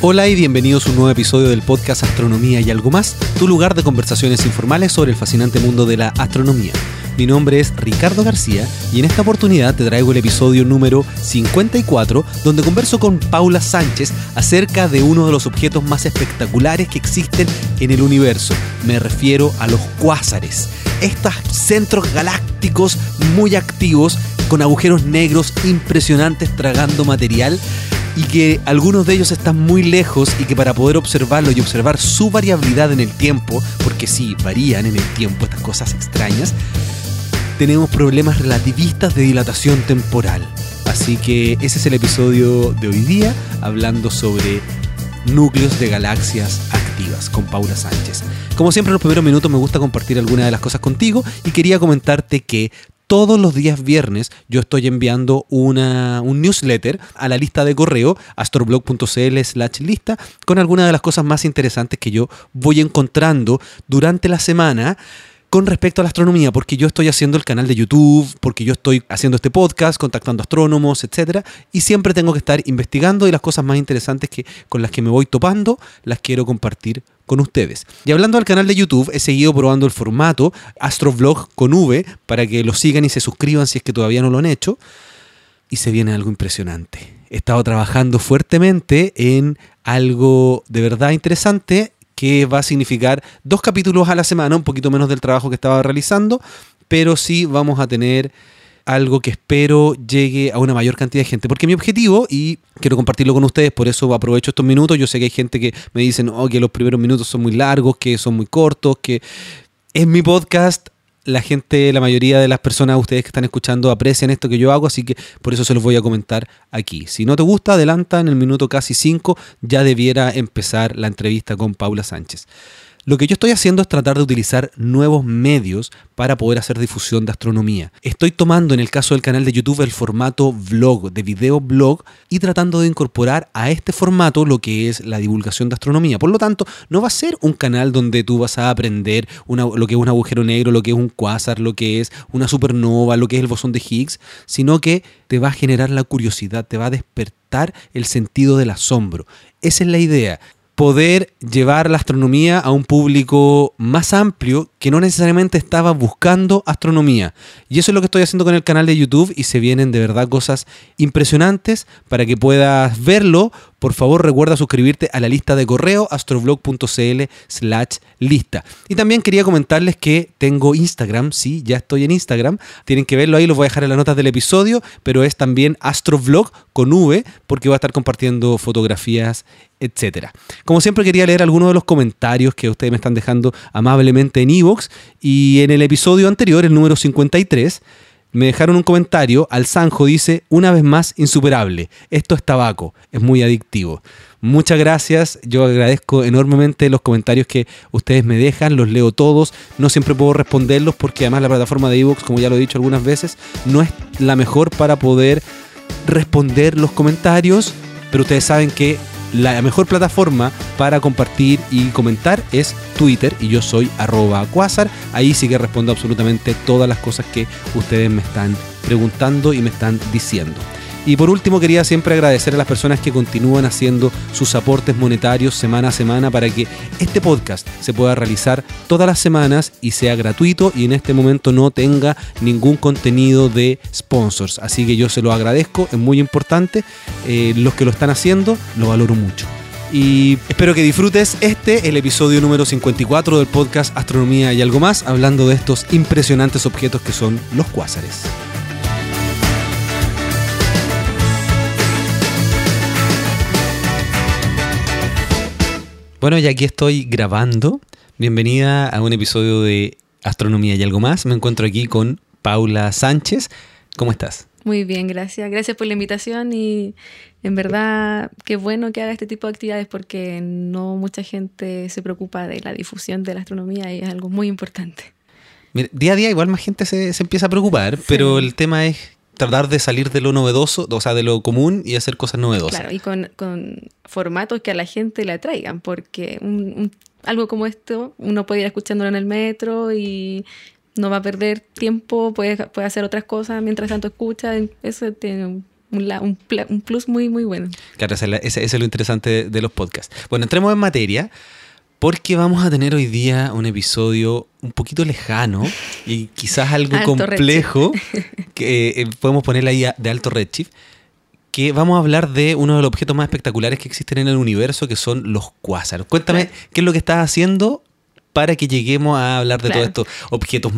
Hola y bienvenidos a un nuevo episodio del podcast Astronomía y algo más, tu lugar de conversaciones informales sobre el fascinante mundo de la astronomía. Mi nombre es Ricardo García y en esta oportunidad te traigo el episodio número 54 donde converso con Paula Sánchez acerca de uno de los objetos más espectaculares que existen en el universo. Me refiero a los cuásares. Estos centros galácticos muy activos con agujeros negros impresionantes tragando material y que algunos de ellos están muy lejos y que para poder observarlo y observar su variabilidad en el tiempo, porque sí, varían en el tiempo estas cosas extrañas, tenemos problemas relativistas de dilatación temporal. Así que ese es el episodio de hoy día, hablando sobre núcleos de galaxias activas con Paula Sánchez. Como siempre en los primeros minutos me gusta compartir algunas de las cosas contigo y quería comentarte que todos los días viernes yo estoy enviando una, un newsletter a la lista de correo astroblog.cl slash lista con algunas de las cosas más interesantes que yo voy encontrando durante la semana con respecto a la astronomía, porque yo estoy haciendo el canal de YouTube, porque yo estoy haciendo este podcast, contactando astrónomos, etcétera, y siempre tengo que estar investigando y las cosas más interesantes que, con las que me voy topando las quiero compartir con ustedes. Y hablando del canal de YouTube, he seguido probando el formato Astrovlog con V para que lo sigan y se suscriban si es que todavía no lo han hecho. Y se viene algo impresionante. He estado trabajando fuertemente en algo de verdad interesante que va a significar dos capítulos a la semana, un poquito menos del trabajo que estaba realizando, pero sí vamos a tener algo que espero llegue a una mayor cantidad de gente. Porque mi objetivo, y quiero compartirlo con ustedes, por eso aprovecho estos minutos, yo sé que hay gente que me dicen oh, que los primeros minutos son muy largos, que son muy cortos, que es mi podcast, la gente, la mayoría de las personas, ustedes que están escuchando, aprecian esto que yo hago, así que por eso se los voy a comentar aquí. Si no te gusta, adelanta en el minuto casi 5, ya debiera empezar la entrevista con Paula Sánchez. Lo que yo estoy haciendo es tratar de utilizar nuevos medios para poder hacer difusión de astronomía. Estoy tomando en el caso del canal de YouTube el formato vlog, de video blog, y tratando de incorporar a este formato lo que es la divulgación de astronomía. Por lo tanto, no va a ser un canal donde tú vas a aprender lo que es un agujero negro, lo que es un cuásar, lo que es una supernova, lo que es el bosón de Higgs, sino que te va a generar la curiosidad, te va a despertar el sentido del asombro. Esa es la idea poder llevar la astronomía a un público más amplio que no necesariamente estaba buscando astronomía. Y eso es lo que estoy haciendo con el canal de YouTube y se vienen de verdad cosas impresionantes para que puedas verlo. Por favor recuerda suscribirte a la lista de correo astroblog.cl slash lista. Y también quería comentarles que tengo Instagram, sí, ya estoy en Instagram. Tienen que verlo ahí, los voy a dejar en las notas del episodio, pero es también astrovlog con V porque voy a estar compartiendo fotografías etcétera. Como siempre quería leer algunos de los comentarios que ustedes me están dejando amablemente en Evox y en el episodio anterior, el número 53, me dejaron un comentario, al Sanjo dice, una vez más, insuperable, esto es tabaco, es muy adictivo. Muchas gracias, yo agradezco enormemente los comentarios que ustedes me dejan, los leo todos, no siempre puedo responderlos porque además la plataforma de Evox, como ya lo he dicho algunas veces, no es la mejor para poder responder los comentarios, pero ustedes saben que la mejor plataforma para compartir y comentar es Twitter y yo soy arroba quasar. Ahí sí que respondo absolutamente todas las cosas que ustedes me están preguntando y me están diciendo. Y por último quería siempre agradecer a las personas que continúan haciendo sus aportes monetarios semana a semana para que este podcast se pueda realizar todas las semanas y sea gratuito y en este momento no tenga ningún contenido de sponsors. Así que yo se lo agradezco, es muy importante. Eh, los que lo están haciendo lo valoro mucho. Y espero que disfrutes este, el episodio número 54 del podcast Astronomía y algo más, hablando de estos impresionantes objetos que son los cuásares. Bueno, y aquí estoy grabando. Bienvenida a un episodio de Astronomía y algo más. Me encuentro aquí con Paula Sánchez. ¿Cómo estás? Muy bien, gracias. Gracias por la invitación y en verdad qué bueno que haga este tipo de actividades porque no mucha gente se preocupa de la difusión de la astronomía y es algo muy importante. día a día igual más gente se, empieza a preocupar, pero el tema es tratar de salir de lo novedoso, o sea, de lo común y hacer cosas novedosas. Claro, y con, formatos que a la gente le atraigan, porque algo como esto uno puede ir escuchándolo en el metro y no va a perder tiempo, puede, puede hacer otras cosas mientras tanto escucha, eso tiene un, un, un plus muy, muy bueno. Claro, ese, ese es lo interesante de, de los podcasts. Bueno, entremos en materia porque vamos a tener hoy día un episodio un poquito lejano y quizás algo Alto complejo que eh, podemos ponerle ahí de alto redshift que vamos a hablar de uno de los objetos más espectaculares que existen en el universo que son los cuásaros. Cuéntame Claro. qué es lo que estás haciendo para que lleguemos a hablar de Claro. todos estos objetos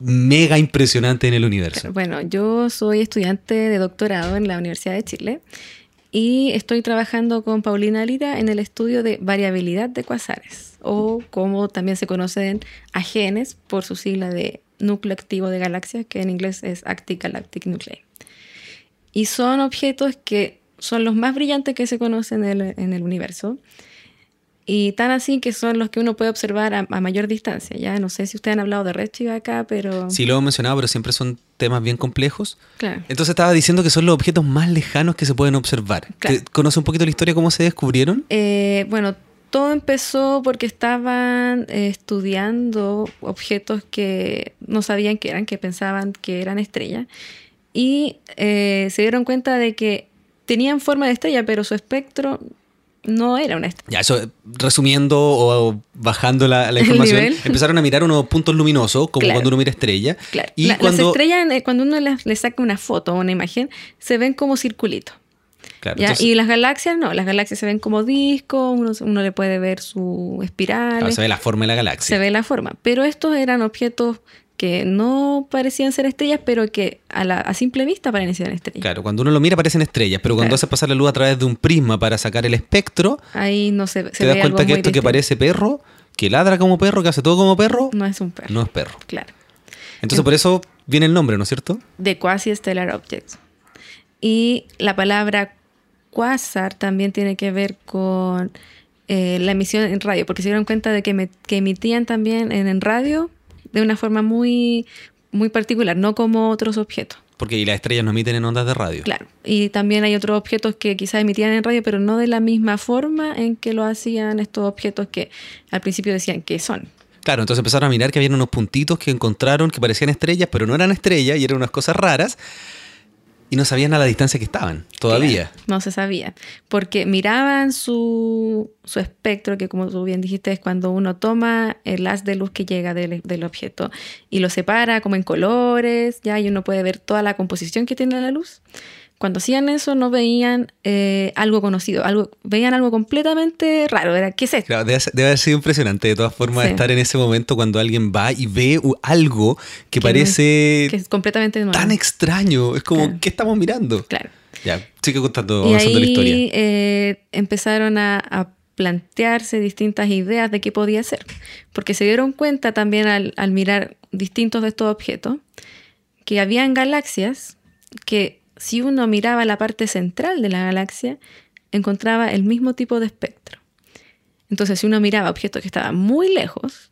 mega impresionantes en el universo. Bueno, yo soy estudiante de doctorado en la Universidad de Chile y estoy trabajando con Paulina Lira en el estudio de variabilidad de cuasares, o como también se conocen AGNs por su sigla de núcleo activo de galaxias, que en inglés es Active Galactic Nuclei. Y son objetos que son los más brillantes que se conocen en el, en el universo. Y tan así que son los que uno puede observar a, a mayor distancia. Ya no sé si ustedes han hablado de redshift acá, pero Sí, lo hemos mencionado, pero siempre son temas bien complejos. claro. Entonces estaba diciendo que son los objetos más lejanos que se pueden observar. Claro. ¿Te- ¿Conoce un poquito la historia cómo se descubrieron? Eh, bueno, todo empezó porque estaban eh, estudiando objetos que no sabían que eran, que pensaban que eran estrellas, y eh, se dieron cuenta de que tenían forma de estrella, pero su espectro no era una estrella. Ya, eso, resumiendo o, bajando la, información, empezaron a mirar unos puntos luminosos, como Claro. cuando uno mira estrella. Claro. Y La- cuando, Las estrellas, eh, cuando uno les saca una foto o una imagen, se ven como circulitos. Claro, ¿ya? entonces, Y las galaxias no, las galaxias se ven como discos, uno, uno le puede ver su espiral. claro, se ve la forma de la se galaxia. ve la forma. Pero estos eran objetos que no parecían ser estrellas, pero que a, la, a simple vista parecían estrellas. Claro, cuando uno lo mira parecen estrellas, pero cuando Claro. hace pasar la luz a través de un prisma para sacar el espectro, Ahí no se, se te ve das algo cuenta que esto que parece perro, que ladra como perro, que hace todo como perro, no es un perro. no es perro. Claro. Entonces por eso viene el nombre, ¿no es cierto? De quasi-stellar objects. Y la palabra quasar también tiene que ver con eh, la emisión en radio, porque se dieron cuenta de que, me- que emitían también en, en radio de una forma muy, muy particular, no como otros objetos. Porque y las estrellas no emiten en ondas de radio. Claro, y también hay otros objetos que quizás emitían en radio, pero no de la misma forma en que lo hacían estos objetos que al principio decían que son. Claro, entonces empezaron a mirar que había unos puntitos que encontraron que parecían estrellas, pero no eran estrellas y eran unas cosas raras. Y no sabían a la distancia que estaban, todavía. No se sabía, porque miraban su, su espectro, que como tú bien dijiste, es cuando uno toma el haz de luz que llega del, del objeto y lo separa como en colores, ya, y uno puede ver toda la composición que tiene la luz. Cuando hacían eso no veían eh, algo conocido, algo, veían algo completamente raro, era, ¿qué es esto? Claro, debe, debe haber sido impresionante de todas formas Sí. estar en ese momento cuando alguien va y ve algo que, Que no es- parece Que es completamente nuevo. tan extraño. Es como, Claro. ¿qué estamos mirando? Claro. Ya, sigue contando, Y avanzando la historia. ahí eh, empezaron a, a plantearse distintas ideas de qué podía ser, porque se dieron cuenta también al, al mirar distintos de estos objetos que habían galaxias que si uno miraba la parte central de la galaxia encontraba el mismo tipo de espectro. Entonces si uno miraba objetos que estaban muy lejos,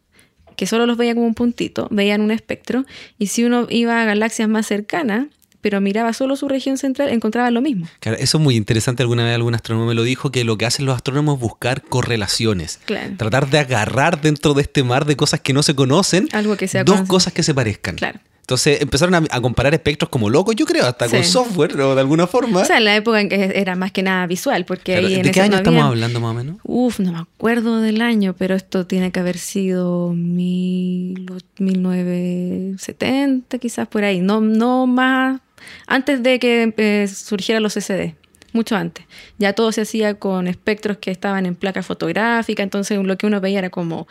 que solo los veía como un puntito, veían un espectro, y si uno iba a galaxias más cercanas, pero miraba solo su región central, encontraba lo mismo. Claro, eso es muy interesante. Alguna vez algún astrónomo me lo dijo, que lo que hacen los astrónomos es buscar correlaciones. Claro. Tratar de agarrar dentro de este mar de cosas que no se conocen, Algo que sea dos cosas que se parezcan. Claro. Entonces empezaron a, a comparar espectros como locos, yo creo, hasta con software o de alguna forma. O sea, en la época en que era más que nada visual, porque Claro, ahí en ¿De qué año no estamos había- hablando más o menos? Uf, no me acuerdo del año, pero esto tiene que haber sido mil, 1970, quizás por ahí. No, no más. Antes de que eh, surgieran los CD, mucho antes. Ya todo se hacía con espectros que estaban en placa fotográfica, entonces lo que uno veía era como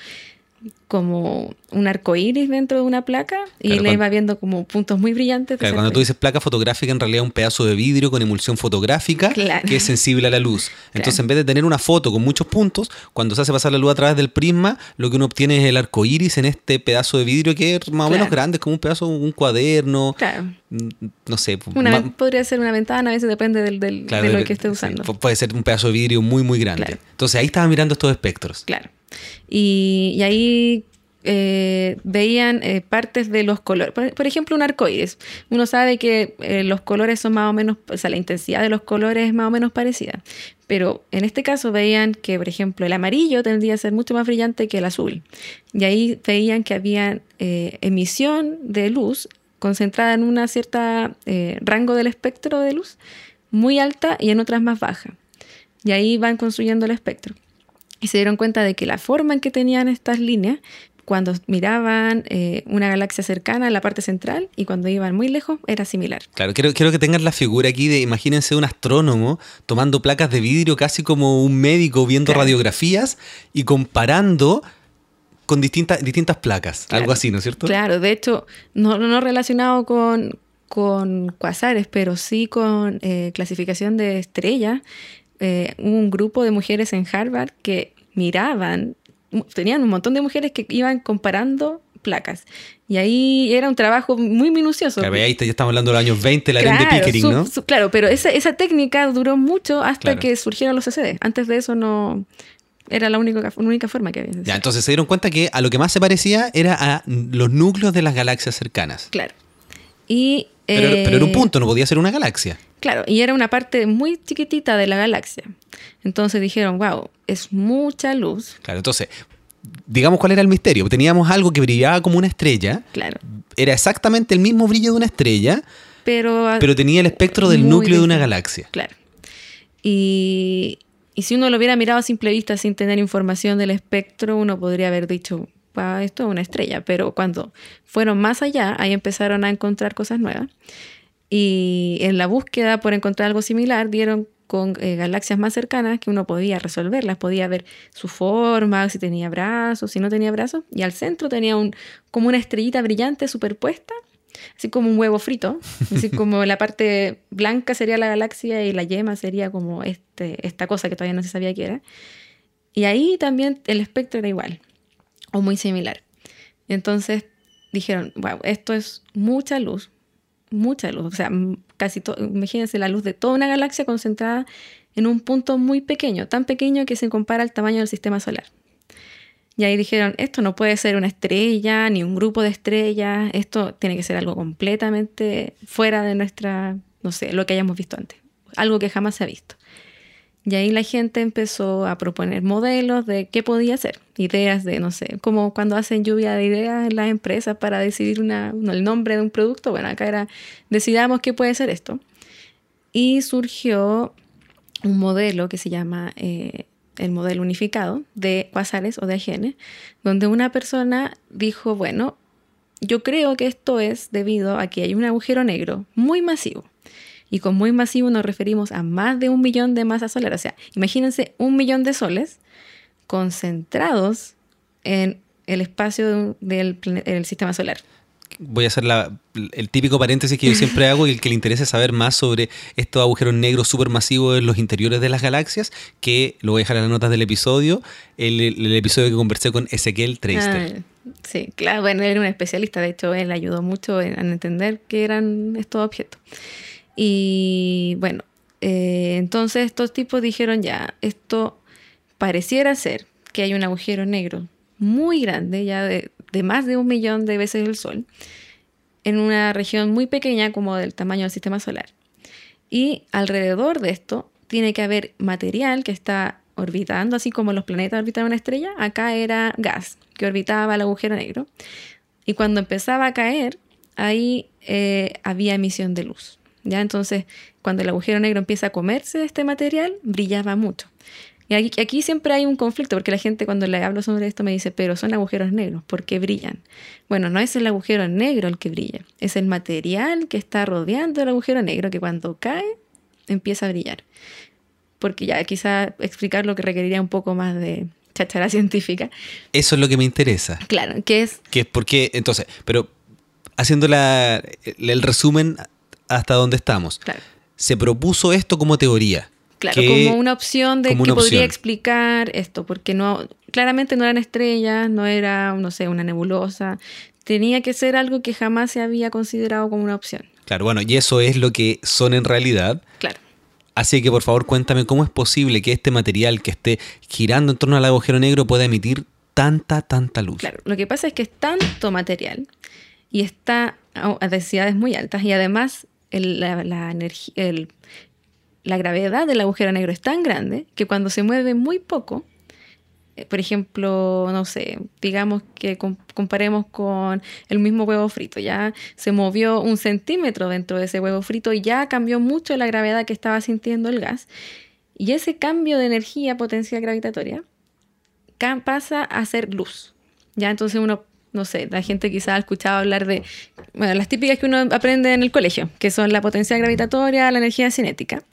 como un arco iris dentro de una placa y Claro, le iba viendo como puntos muy brillantes. Claro, cuando tú dices placa fotográfica, en realidad es un pedazo de vidrio con emulsión fotográfica Claro. que es sensible a la luz. Entonces, en vez de tener una foto con muchos puntos, cuando se hace pasar la luz a través del prisma, lo que uno obtiene es el arco iris en este pedazo de vidrio que es más o menos grande, es como un pedazo, un cuaderno, Claro. mm, no sé. Una, podría ser una ventana, a veces depende del, del- de lo que esté usando. pu- puede ser un pedazo de vidrio muy, muy grande. Entonces, ahí estaba mirando estos espectros. Claro. Y, ahí eh, veían eh, partes de los colores. Por, ejemplo, un arcoíris. Uno sabe que eh, los colores son más o menos, o sea, la intensidad de los colores es más o menos parecida. Pero en este caso veían que, por ejemplo, el amarillo tendría a ser mucho más brillante que el azul. Y ahí veían que había emisión de luz concentrada en una cierta eh, rango del espectro de luz muy alta y en otras más baja. Y ahí van construyendo el espectro. Y se dieron cuenta de que la forma en que tenían estas líneas, cuando miraban eh, una galaxia cercana en la parte central y cuando iban muy lejos, era similar. Claro, quiero, quiero que tengan la figura aquí de, imagínense un astrónomo tomando placas de vidrio casi como un médico viendo Claro. radiografías y comparando con distintas, distintas placas, Claro. algo así, ¿no es cierto? Claro, de hecho, no, no relacionado con, con cuasares, pero sí con eh, clasificación de estrellas. Eh, un grupo de mujeres en Harvard que miraban, tenían un montón de mujeres que iban comparando placas. Y ahí era un trabajo muy minucioso. Claro, ahí está- ya estamos hablando de los años 20, la ley de Pickering, su- ¿no? su- claro, pero esa, esa técnica duró mucho hasta Claro. que surgieron los CCD. Antes de eso no era la única, la única forma que había. Ya, entonces se dieron cuenta que a lo que más se parecía era a los núcleos de las galaxias cercanas. Claro. Y, Pero, pero en un eh, punto, no podía ser una galaxia. Claro, y era una parte muy chiquitita de la galaxia. Entonces dijeron, wow, es mucha luz. Claro, entonces, digamos cuál era el misterio. Teníamos algo que brillaba como una estrella, Claro. era exactamente el mismo brillo de una estrella, Pero, pero tenía el espectro del núcleo de una galaxia. Claro. Y, y si uno lo hubiera mirado a simple vista sin tener información del espectro, uno podría haber dicho, "Wow, esto es una estrella. Pero cuando fueron más allá, ahí empezaron a encontrar cosas nuevas. Y en la búsqueda por encontrar algo similar, dieron con eh, galaxias más cercanas que uno podía resolverlas, podía ver su forma, si tenía brazos, si no tenía brazos. Y al centro tenía un, como una estrellita brillante superpuesta, así como un huevo frito, así como la parte blanca sería la galaxia y la yema sería como este, esta cosa que todavía no se sabía qué era. Y ahí también el espectro era igual, o muy similar. Entonces dijeron, wow, esto es mucha luz, mucha luz, o sea, casi imagínense la luz de toda una galaxia concentrada en un punto muy pequeño, tan pequeño que se compara al tamaño del sistema solar. Y ahí dijeron, esto no puede ser una estrella ni un grupo de estrellas, esto tiene que ser algo completamente fuera de nuestra, no sé, lo que hayamos visto antes, algo que jamás se ha visto. Y ahí la gente empezó a proponer modelos de qué podía ser, ideas de, no sé, como cuando hacen lluvia de ideas en las empresas para decidir una, el nombre de un producto. Bueno, acá era, decidamos qué puede ser esto. Y surgió un modelo que se llama eh, el modelo unificado de cuasares o de ajenes, donde una persona dijo, bueno, yo creo que esto es debido a que hay un agujero negro muy masivo. Y con muy masivo nos referimos a más de un millón de masas solares. O sea, imagínense un millón de soles concentrados en el espacio del, sistema solar. Voy a hacer la- el típico paréntesis que yo siempre hago y el que le interese saber más sobre estos agujeros negros supermasivos en los interiores de las galaxias, que lo voy a dejar en las notas del episodio, el, el episodio que conversé con Ezequiel Treister. Ah, sí, claro, bueno, él era un especialista, de hecho, él ayudó mucho en, en entender qué eran estos objetos. Y bueno, eh, entonces estos tipos dijeron ya, esto pareciera ser que hay un agujero negro muy grande, ya de, más de un millón de veces el Sol, en una región muy pequeña como del tamaño del sistema solar. Y alrededor de esto tiene que haber material que está orbitando, así como los planetas orbitan una estrella, acá era gas que orbitaba el agujero negro. Y cuando empezaba a caer, ahí eh, había emisión de luz. ¿Ya? Entonces, cuando el agujero negro empieza a comerse de este material, brillaba mucho. Y aquí, aquí siempre hay un conflicto, porque la gente cuando le hablo sobre esto me dice, pero son agujeros negros, ¿por qué brillan? Bueno, no es el agujero negro el que brilla, es el material que está rodeando el agujero negro que cuando cae empieza a brillar. Porque ya quizá explicar lo que requeriría un poco más de chachara científica. Eso es lo que me interesa. Claro, que es Que es porque, entonces, pero haciendo la- el resumen hasta donde estamos, Claro. se propuso esto como teoría. Claro, que- como una opción de que podría explicar esto, porque no, claramente no eran estrellas, no era, no sé, una nebulosa. Tenía que ser algo que jamás se había considerado como una opción. Claro, bueno, y eso es lo que son en realidad. Claro. Así que por favor cuéntame cómo es posible que este material que esté girando en torno al agujero negro pueda emitir tanta, tanta luz. Claro, lo que pasa es que es tanto material y está a densidades muy altas y además la, la gravedad del agujero negro es tan grande que cuando se mueve muy poco, eh, por ejemplo, no sé, digamos que comparemos con el mismo huevo frito, ya se movió un centímetro dentro de ese huevo frito y ya cambió mucho la gravedad que estaba sintiendo el gas. Y ese cambio de energía potencial gravitatoria pasa a ser luz. Ya entonces uno, no sé, la gente quizá ha escuchado hablar de, bueno, las típicas que uno aprende en el colegio, que son la potencia gravitatoria, la energía cinética.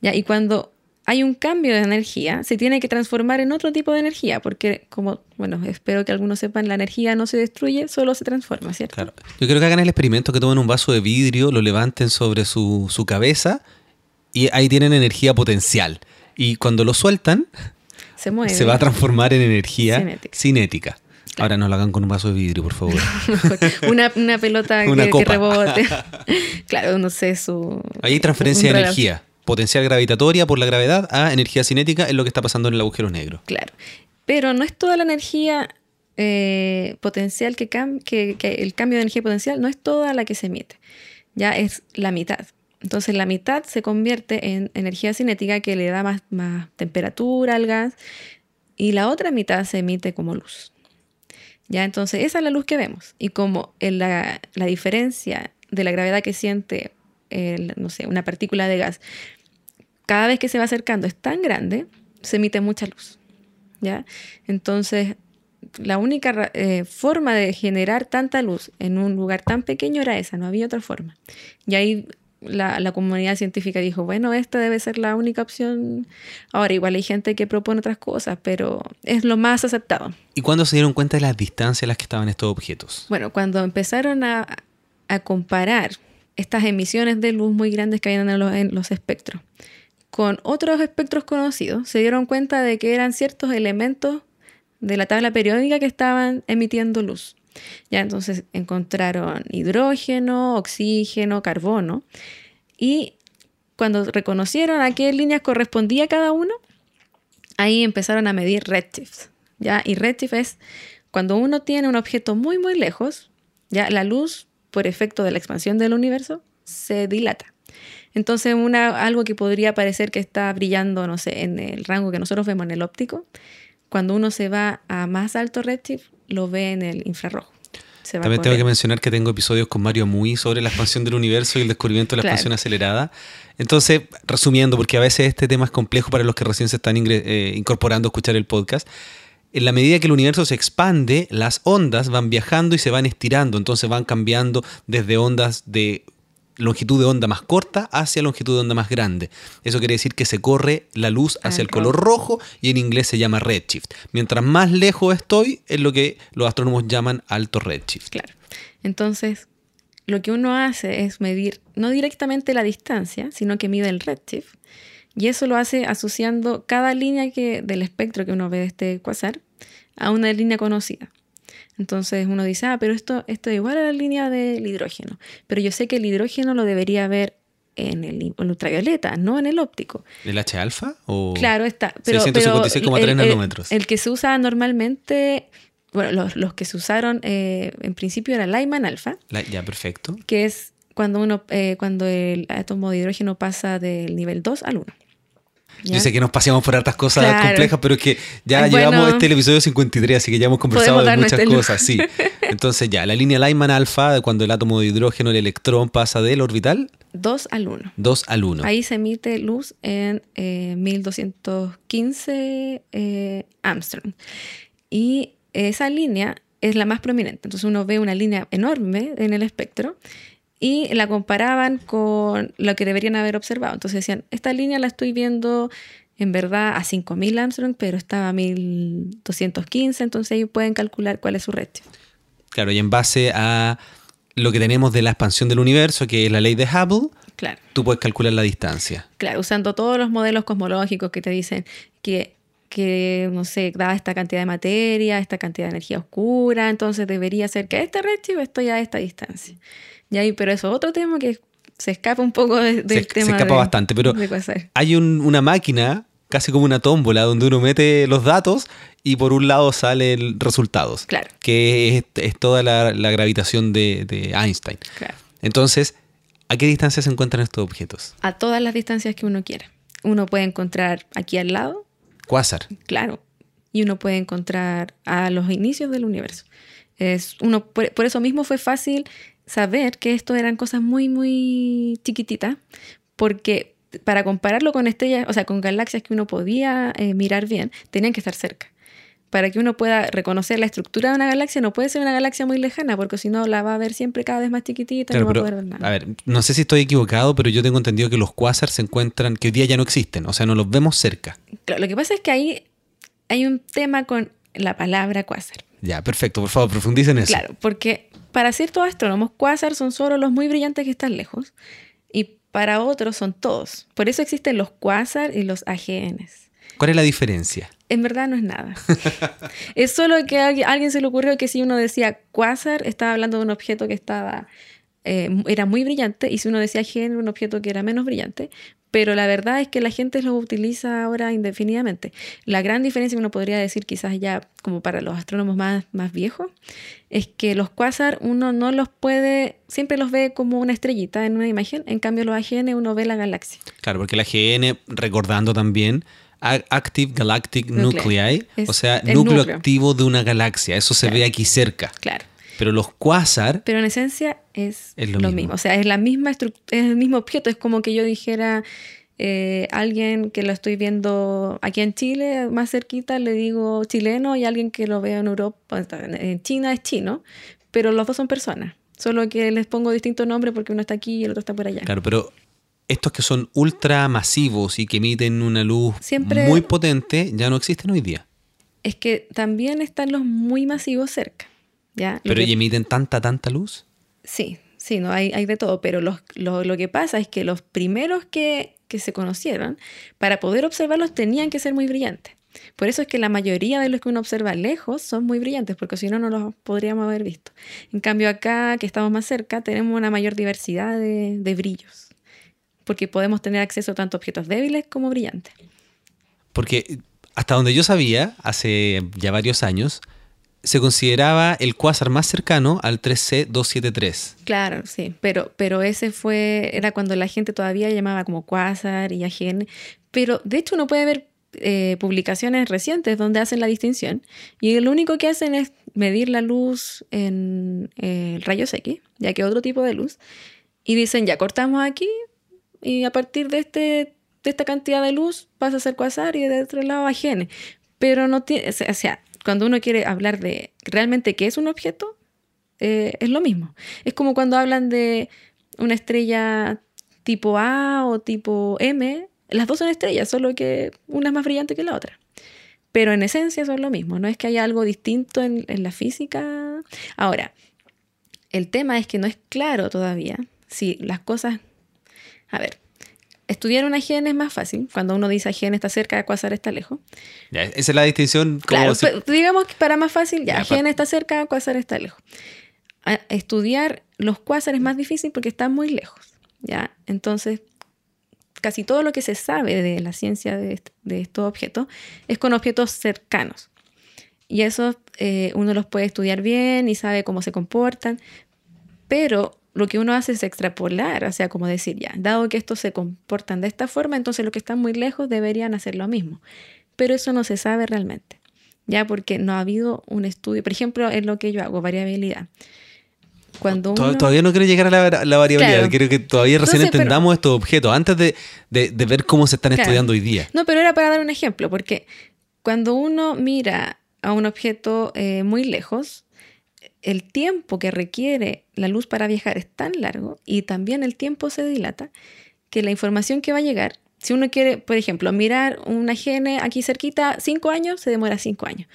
Ya, y cuando hay un cambio de energía, se tiene que transformar en otro tipo de energía, porque como, bueno, espero que algunos sepan, la energía no se destruye, solo se transforma, ¿cierto? Claro. Yo creo que hagan el experimento, que tomen un vaso de vidrio, lo levanten sobre su, su cabeza y ahí tienen energía potencial. Y cuando lo sueltan, se, mueve. se va a transformar en energía cinética. Ahora no lo hagan con un vaso de vidrio, por favor. una, una, pelota que, rebote. claro, no sé, su... Ahí hay transferencia de energía potencial gravitatoria por la gravedad a energía cinética es lo que está pasando en el agujero negro. Claro. Pero no es toda la energía eh, potencial que, que, el cambio de energía potencial no es toda la que se emite. Ya es la mitad. Entonces la mitad se convierte en energía cinética que le da más, más temperatura al gas y la otra mitad se emite como luz. Ya, entonces esa es la luz que vemos. Y como la, la diferencia de la gravedad que siente no sé, una partícula de gas, cada vez que se va acercando es tan grande, se emite mucha luz. ¿ya? Entonces, la única eh, forma de generar tanta luz en un lugar tan pequeño era esa, no había otra forma. Y ahí la, la, comunidad científica dijo, bueno, esta debe ser la única opción. Ahora, igual hay gente que propone otras cosas, pero es lo más aceptado. ¿Y cuándo se dieron cuenta de las distancias a las que estaban estos objetos? Bueno, cuando empezaron a, a comparar estas emisiones de luz muy grandes que habían en los, espectros. Con otros espectros conocidos, se dieron cuenta de que eran ciertos elementos de la tabla periódica que estaban emitiendo luz. Ya entonces encontraron hidrógeno, oxígeno, carbono y cuando reconocieron a qué líneas correspondía cada uno, ahí empezaron a medir redshifts. ¿ya? Y redshift es cuando uno tiene un objeto muy muy lejos, ya la luz por efecto de la expansión del universo, se dilata. Entonces, una, algo que podría parecer que está brillando, no sé, en el rango que nosotros vemos en el óptico, cuando uno se va a más alto redshift, lo ve en el infrarrojo. También tengo que mencionar que tengo episodios con Mario Muy sobre la expansión del universo y el descubrimiento de la expansión acelerada. Entonces, resumiendo, porque a veces este tema es complejo para los que recién se están eh, incorporando a escuchar el podcast, en la medida que el universo se expande, las ondas van viajando y se van estirando, entonces van cambiando desde ondas de longitud de onda más corta hacia longitud de onda más grande. Eso quiere decir que se corre la luz hacia el color rojo y en inglés se llama redshift. Mientras más lejos estoy, es lo que los astrónomos llaman alto redshift. Claro. Entonces, lo que uno hace es medir no directamente la distancia, sino que mide el redshift. Y eso lo hace asociando cada línea que, del espectro que uno ve de este quasar a una línea conocida. Entonces uno dice, ah, pero esto, esto es igual a la línea del hidrógeno. Pero yo sé que el hidrógeno lo debería ver en el, ultravioleta, no en el óptico. ¿El H alfa? O claro, está. Pero, 656,3 nanómetros. El, que se usa normalmente, bueno, los, que se usaron eh, en principio era Lyman alfa. ya, perfecto. Que es cuando, uno, eh, cuando el átomo de hidrógeno pasa del nivel 2 al 1. Yo sé que nos paseamos por hartas cosas complejas, pero es que ya llevamos este el episodio 53, así que ya hemos conversado de muchas cosas, sí. Entonces ya, la línea Lyman alfa, cuando el átomo de hidrógeno, el electrón pasa del orbital 2 al 1. 2 al 1. Ahí se emite luz en 1215 eh, eh, Armstrong. Y esa línea es la más prominente. Entonces uno ve una línea enorme en el espectro y la comparaban con lo que deberían haber observado. Entonces decían, esta línea la estoy viendo en verdad a 5.000 Armstrong, pero estaba a 1.215, entonces ahí pueden calcular cuál es su ratio. Claro, y en base a lo que tenemos de la expansión del universo, que es la ley de Hubble, claro. tú puedes calcular la distancia. Claro, usando todos los modelos cosmológicos que te dicen que, que no sé, da esta cantidad de materia, esta cantidad de energía oscura, entonces debería ser que este redshift estoy a esta distancia pero eso es otro tema que se escapa un poco del tema. Se escapa bastante, pero hay una máquina, casi como una tómbola, donde uno mete los datos y por un lado salen resultados. Claro. Que es, toda la, gravitación de, Einstein. Claro. Entonces, ¿a qué distancia se encuentran estos objetos? A todas las distancias que uno quiera. Uno puede encontrar aquí al lado. Quasar. Claro. y uno puede encontrar a los inicios del universo. Es uno, por, por eso mismo fue fácil saber que esto eran cosas muy, muy chiquititas, porque para compararlo con estrellas, o sea, con galaxias que uno podía eh, mirar bien, tenían que estar cerca. Para que uno pueda reconocer la estructura de una galaxia, no puede ser una galaxia muy lejana, porque si no la va a ver siempre cada vez más chiquitita y no va a poder ver nada. A ver, no sé si estoy equivocado, pero yo tengo entendido que los cuásars se encuentran, que hoy día ya no existen, o sea, no los vemos cerca. Claro, lo que pasa es que ahí hay un tema con la palabra cuásar. Ya, perfecto, por favor, profundicen en eso. Claro, porque para ciertos astrónomos, cuásar son solo los muy brillantes que están lejos y para otros son todos. Por eso existen los cuásar y los AGNs. ¿Cuál es la diferencia? En verdad no es nada. es solo que a alguien se le ocurrió que si uno decía cuásar, estaba hablando de un objeto que estaba eh, era muy brillante y si uno decía AGN, un objeto que era menos brillante, pero la verdad es que la gente lo utiliza ahora indefinidamente. La gran diferencia que uno podría decir quizás ya como para los astrónomos más, más viejos es que los quasar uno no los puede, siempre los ve como una estrellita en una imagen, en cambio los AGN uno ve la galaxia. Claro, porque el AGN, recordando también, Active Galactic Nuclei, o sea, núcleo, activo de una galaxia, eso se ve aquí cerca. Claro. Pero los quasar. Pero en esencia es, lo, mismo. O sea, es la misma es el mismo objeto. Es como que yo dijera eh, alguien que lo estoy viendo aquí en Chile, más cerquita, le digo chileno, y alguien que lo veo en Europa, en China es chino, pero los dos son personas. Solo que les pongo distintos nombres porque uno está aquí y el otro está por allá. Claro, pero estos que son ultra masivos y que emiten una luz muy potente ya no existen hoy día. Es que también están los muy masivos cerca. ¿Pero y emiten tanta, tanta luz? Sí, sí, no, hay, hay de todo, pero lo, lo, que pasa es que los primeros que, que se conocieron, para poder observarlos tenían que ser muy brillantes. Por eso es que la mayoría de los que uno observa lejos son muy brillantes, porque si no, no los podríamos haber visto. En cambio, acá, que estamos más cerca, tenemos una mayor diversidad de, de brillos, porque podemos tener acceso tanto a objetos débiles como brillantes. Porque hasta donde yo sabía, hace ya varios años, se consideraba el cuásar más cercano al 3C273. Claro, sí, pero, pero ese fue, era cuando la gente todavía llamaba como cuásar y AGN, pero de hecho uno puede ver eh, publicaciones recientes donde hacen la distinción y lo único que hacen es medir la luz en eh, rayos X, ya que otro tipo de luz, y dicen ya cortamos aquí y a partir de, este, de esta cantidad de luz pasa a ser cuásar y de otro lado AGN, pero no tiene, o sea, cuando uno quiere hablar de realmente qué es un objeto, eh, es lo mismo. Es como cuando hablan de una estrella tipo A o tipo M, las dos son estrellas, solo que una es más brillante que la otra. Pero en esencia son lo mismo, no es que haya algo distinto en, en la física. Ahora, el tema es que no es claro todavía si las cosas... A ver, estudiar una gen es más fácil. Cuando uno dice gen está cerca, cuásar está lejos. esa es la distinción. claro, digamos que para más fácil, ya, está cerca, cuásar está lejos. estudiar los cuásares es más difícil porque están muy lejos. ¿ya? Entonces, casi todo lo que se sabe de la ciencia de, estos objetos es con objetos cercanos. Y eso eh, uno los puede estudiar bien y sabe cómo se comportan, pero lo que uno hace es extrapolar, o sea, como decir, ya, dado que estos se comportan de esta forma, entonces los que están muy lejos deberían hacer lo mismo. Pero eso no se sabe realmente, ya porque no ha habido un estudio, por ejemplo, en lo que yo hago, variabilidad. Cuando Todavía no quiero llegar a la, variabilidad, quiero que todavía recién entendamos estos objetos, antes de, ver cómo se están estudiando hoy día. No, pero era para dar un ejemplo, porque cuando uno mira a un objeto eh, muy lejos, el tiempo que requiere la luz para viajar es tan largo y también el tiempo se dilata que la información que va a llegar, si uno quiere, por ejemplo, mirar una gene aquí cerquita, cinco años, se demora cinco años.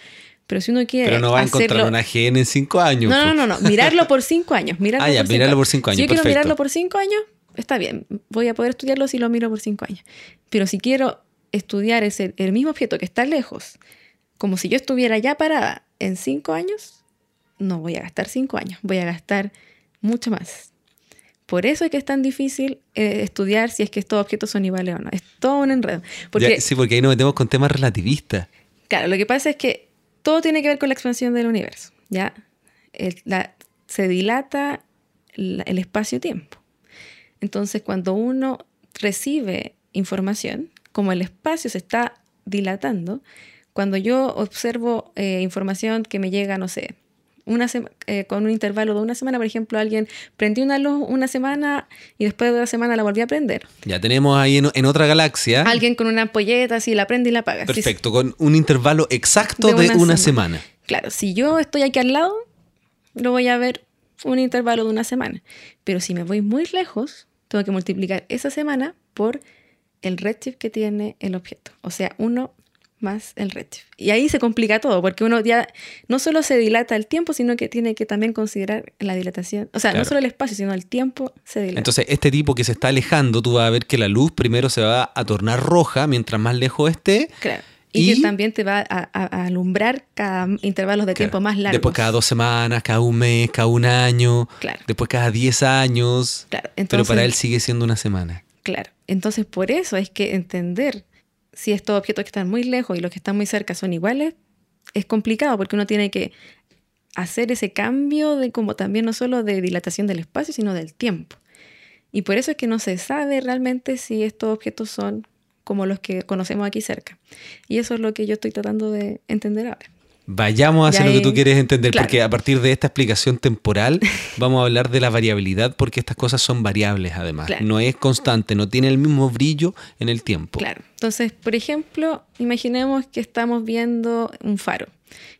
Pero si uno quiere. Pero no va a encontrar una gene en cinco años. No, no, no, no. Mirarlo por cinco años. Mirarlo ah, ya, por mirarlo por cinco años. Si yo quiero mirarlo por cinco años, está bien. Voy a poder estudiarlo si lo miro por cinco años. Pero si quiero estudiar ese, el mismo objeto que está lejos, como si yo estuviera ya parada en cinco años, no voy a gastar cinco años, voy a gastar mucho más. Por eso es que es tan difícil eh, estudiar si es que estos objetos son iguales o no. Es todo un enredo. Porque, sí, porque ahí nos metemos con temas relativistas. Claro, lo que pasa es que todo tiene que ver con la expansión del universo. ¿ya? se dilata el espacio-tiempo. Entonces, cuando uno recibe información, como el espacio se está dilatando, cuando yo observo eh, información que me llega, no sé, una eh, con un intervalo de una semana, por ejemplo, alguien prendió una luz una semana y después de una semana la volvió a prender. Ya tenemos ahí en, otra galaxia. Alguien con una ampolleta, así la prende y la apaga. Perfecto, con un intervalo exacto de, una, semana. Claro, si yo estoy aquí al lado, lo voy a ver un intervalo de una semana. Pero si me voy muy lejos, tengo que multiplicar esa semana por el redshift que tiene el objeto. O sea, uno más el redshift. Y ahí se complica todo, porque uno ya no solo se dilata el tiempo, sino que tiene que también considerar la dilatación. O sea, no solo el espacio, sino el tiempo se dilata. Entonces, este tipo que se está alejando, tú vas a ver que la luz primero se va a tornar roja mientras más lejos esté. Claro. Y, que también te va a, alumbrar cada intervalos de tiempo más largos. Después cada dos semanas, cada un mes, cada un año. Claro. Después cada diez años. Claro. pero para él sigue siendo una semana. Claro. Entonces, por eso es que entender si estos objetos que están muy lejos y los que están muy cerca son iguales, es complicado porque uno tiene que hacer ese cambio de como también no solo de dilatación del espacio, sino del tiempo. Y por eso es que no se sabe realmente si estos objetos son como los que conocemos aquí cerca. Y eso es lo que yo estoy tratando de entender ahora. Vayamos hacia lo que tú quieres entender, porque a partir de esta explicación temporal vamos a hablar de la variabilidad, porque estas cosas son variables además. No es constante, no tiene el mismo brillo en el tiempo. Claro. Entonces, por ejemplo, imaginemos que estamos viendo un faro.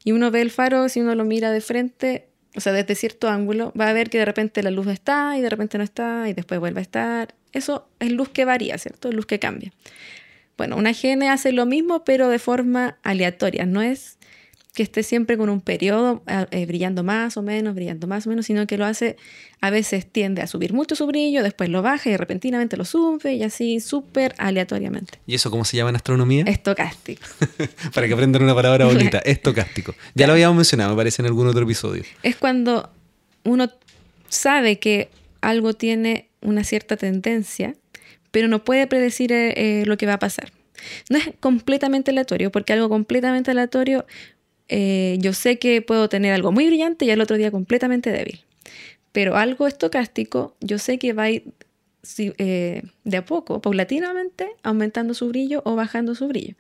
Y uno ve el faro, si uno lo mira de frente, o sea, desde cierto ángulo, va a ver que de repente la luz está y de repente no está y después vuelve a estar. Eso es luz que varía, ¿cierto? Es luz que cambia. Bueno, una GN hace lo mismo, pero de forma aleatoria. No es que esté siempre con un periodo eh, brillando más o menos, brillando más o menos, sino que lo hace, a veces tiende a subir mucho su brillo, después lo baja y repentinamente lo sube y así súper aleatoriamente. ¿Y eso cómo se llama en astronomía? Estocástico. Para que aprendan una palabra bonita, estocástico. Ya lo habíamos mencionado, me parece en algún otro episodio. Es cuando uno sabe que algo tiene una cierta tendencia, pero no puede predecir eh, eh, lo que va a pasar. No es completamente aleatorio, porque algo completamente aleatorio eh, yo sé que puedo tener algo muy brillante y al otro día completamente débil. Pero algo estocástico, yo sé que va a ir eh, de a poco, paulatinamente, aumentando su brillo o bajando su brillo.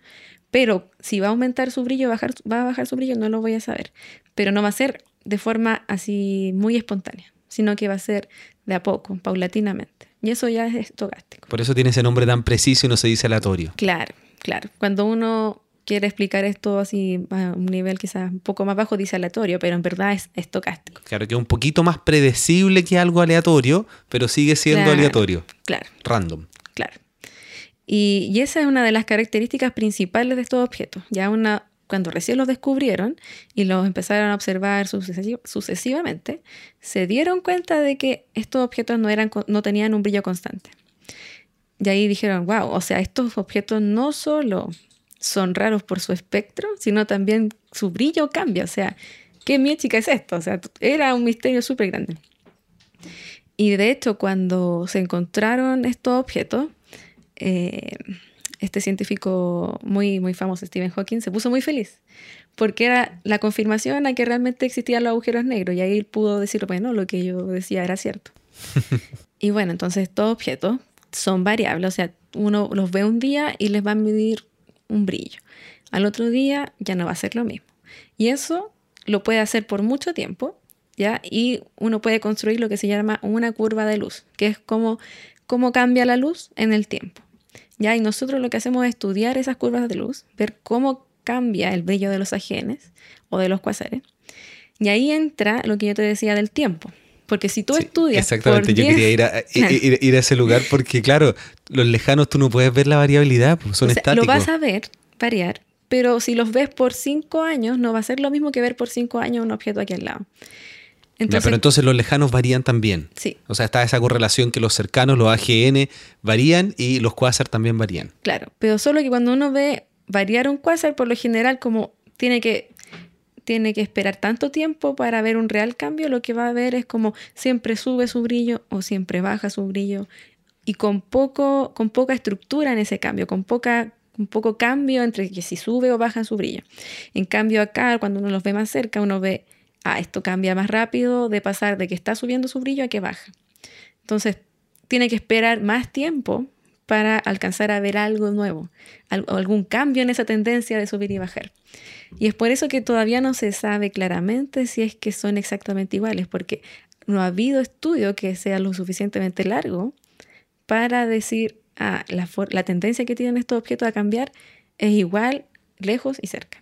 Pero si va a aumentar su brillo, bajar, va a bajar su brillo, no lo voy a saber. Pero no va a ser de forma así muy espontánea, sino que va a ser de a poco, paulatinamente. Y eso ya es estocástico. Por eso tiene ese nombre tan preciso y no se dice aleatorio. Claro, claro. Cuando uno quiere explicar esto así a un nivel quizás un poco más bajo, dice aleatorio, pero en verdad es estocástico. Claro, que es un poquito más predecible que algo aleatorio, pero sigue siendo aleatorio. Claro. Random. Claro. Y, y, esa es una de las características principales de estos objetos. Ya una, cuando recién los descubrieron y los empezaron a observar sucesivamente, se dieron cuenta de que estos objetos no, eran, no tenían un brillo constante. Y ahí dijeron, wow, o sea, estos objetos no solo son raros por su espectro, sino también su brillo cambia. O sea, ¿qué chica es esto? O sea, era un misterio súper grande. Y de hecho, cuando se encontraron estos objetos, eh, este científico muy, muy famoso, Stephen Hawking, se puso muy feliz, porque era la confirmación a que realmente existían los agujeros negros, y ahí él pudo decir, bueno, lo que yo decía era cierto. y bueno, entonces estos objetos son variables, o sea, uno los ve un día y les va a medir un brillo. Al otro día ya no va a ser lo mismo. Y eso lo puede hacer por mucho tiempo, ¿ya? Y uno puede construir lo que se llama una curva de luz, que es como cómo cambia la luz en el tiempo. ¿Ya? Y nosotros lo que hacemos es estudiar esas curvas de luz, ver cómo cambia el brillo de los ajenes o de los cuasares. Y ahí entra lo que yo te decía del tiempo. Porque si tú estudias. Exactamente, yo quería ir a, ir, a, ese lugar porque, claro, los lejanos tú no puedes ver la variabilidad, pues son estáticos. Lo vas a ver variar, pero si los ves por cinco años, no va a ser lo mismo que ver por cinco años un objeto aquí al lado. Entonces, pero entonces los lejanos varían también. Sí. O sea, está esa correlación que los cercanos, los AGN, varían y los quasar también varían. Claro, pero solo que cuando uno ve variar un quasar, por lo general, como tiene que tiene que esperar tanto tiempo para ver un real cambio, lo que va a ver es como siempre sube su brillo o siempre baja su brillo y con, poco, con poca estructura en ese cambio, con, poca, con poco cambio entre que si sube o baja su brillo. En cambio acá, cuando uno los ve más cerca, uno ve, ah, esto cambia más rápido de pasar de que está subiendo su brillo a que baja. Entonces, tiene que esperar más tiempo para alcanzar a ver algo nuevo, algún cambio en esa tendencia de subir y bajar. Y es por eso que todavía no se sabe claramente si es que son exactamente iguales, porque no ha habido estudio que sea lo suficientemente largo para decir, ah, la, la tendencia que tienen estos objetos a cambiar es igual lejos y cerca.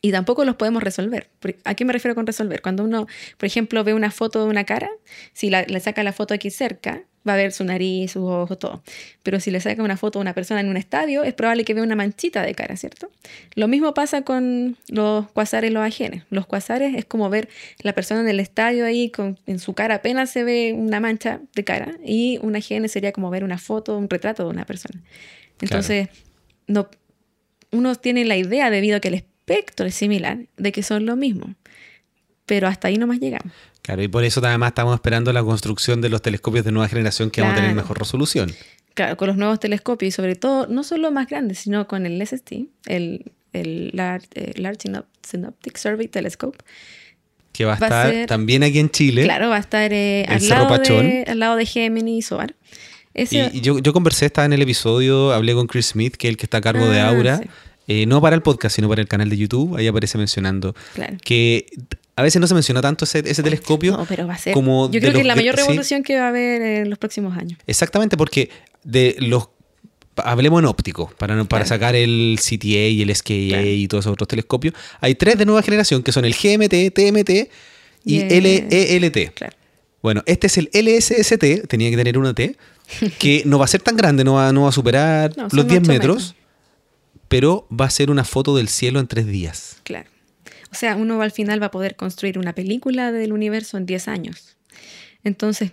Y tampoco los podemos resolver. ¿A qué me refiero con resolver? Cuando uno, por ejemplo, ve una foto de una cara, si le saca la foto aquí cerca, va a ver su nariz, sus ojos, todo. Pero si le saca una foto a una persona en un estadio, es probable que vea una manchita de cara, ¿cierto? Lo mismo pasa con los cuasares y los ajenes. Los cuasares es como ver la persona en el estadio ahí, con, en su cara apenas se ve una mancha de cara, y un ajene sería como ver una foto, un retrato de una persona. Entonces, no, uno tiene la idea, debido a que el espectro es similar, de que son lo mismo. Pero hasta ahí no más llegamos. Claro, y por eso además estamos esperando la construcción de los telescopios de nueva generación que vamos a tener mejor resolución. Claro, con los nuevos telescopios y sobre todo, no solo más grandes, sino con el SST, el, el Large, eh, Synoptic Survey Telescope. Que va a estar también aquí en Chile. Claro, va a estar eh, al, lado de, al, lado de, Gemini y Soar. y, yo, yo, conversé, estaba en el episodio, hablé con Chris Smith, que es el que está a cargo de ah, Aura. Eh, no para el podcast, sino para el canal de YouTube. Ahí aparece mencionando que a veces no se menciona tanto ese, telescopio. No, pero va a ser. Como yo creo que es la mayor revolución que va a haber en los próximos años. Exactamente, porque de los. Hablemos en óptico, para, para sacar el CTA y el SKA y todos esos otros telescopios. Hay tres de nueva generación que son el GMT, TMT y LELT. Bueno, este es el LSST, tenía que tener una T, que no va a ser tan grande, no va, no va a superar los 10 metros, pero va a ser una foto del cielo en tres días. Claro. O sea, uno al final va a poder construir una película del universo en 10 años. Entonces,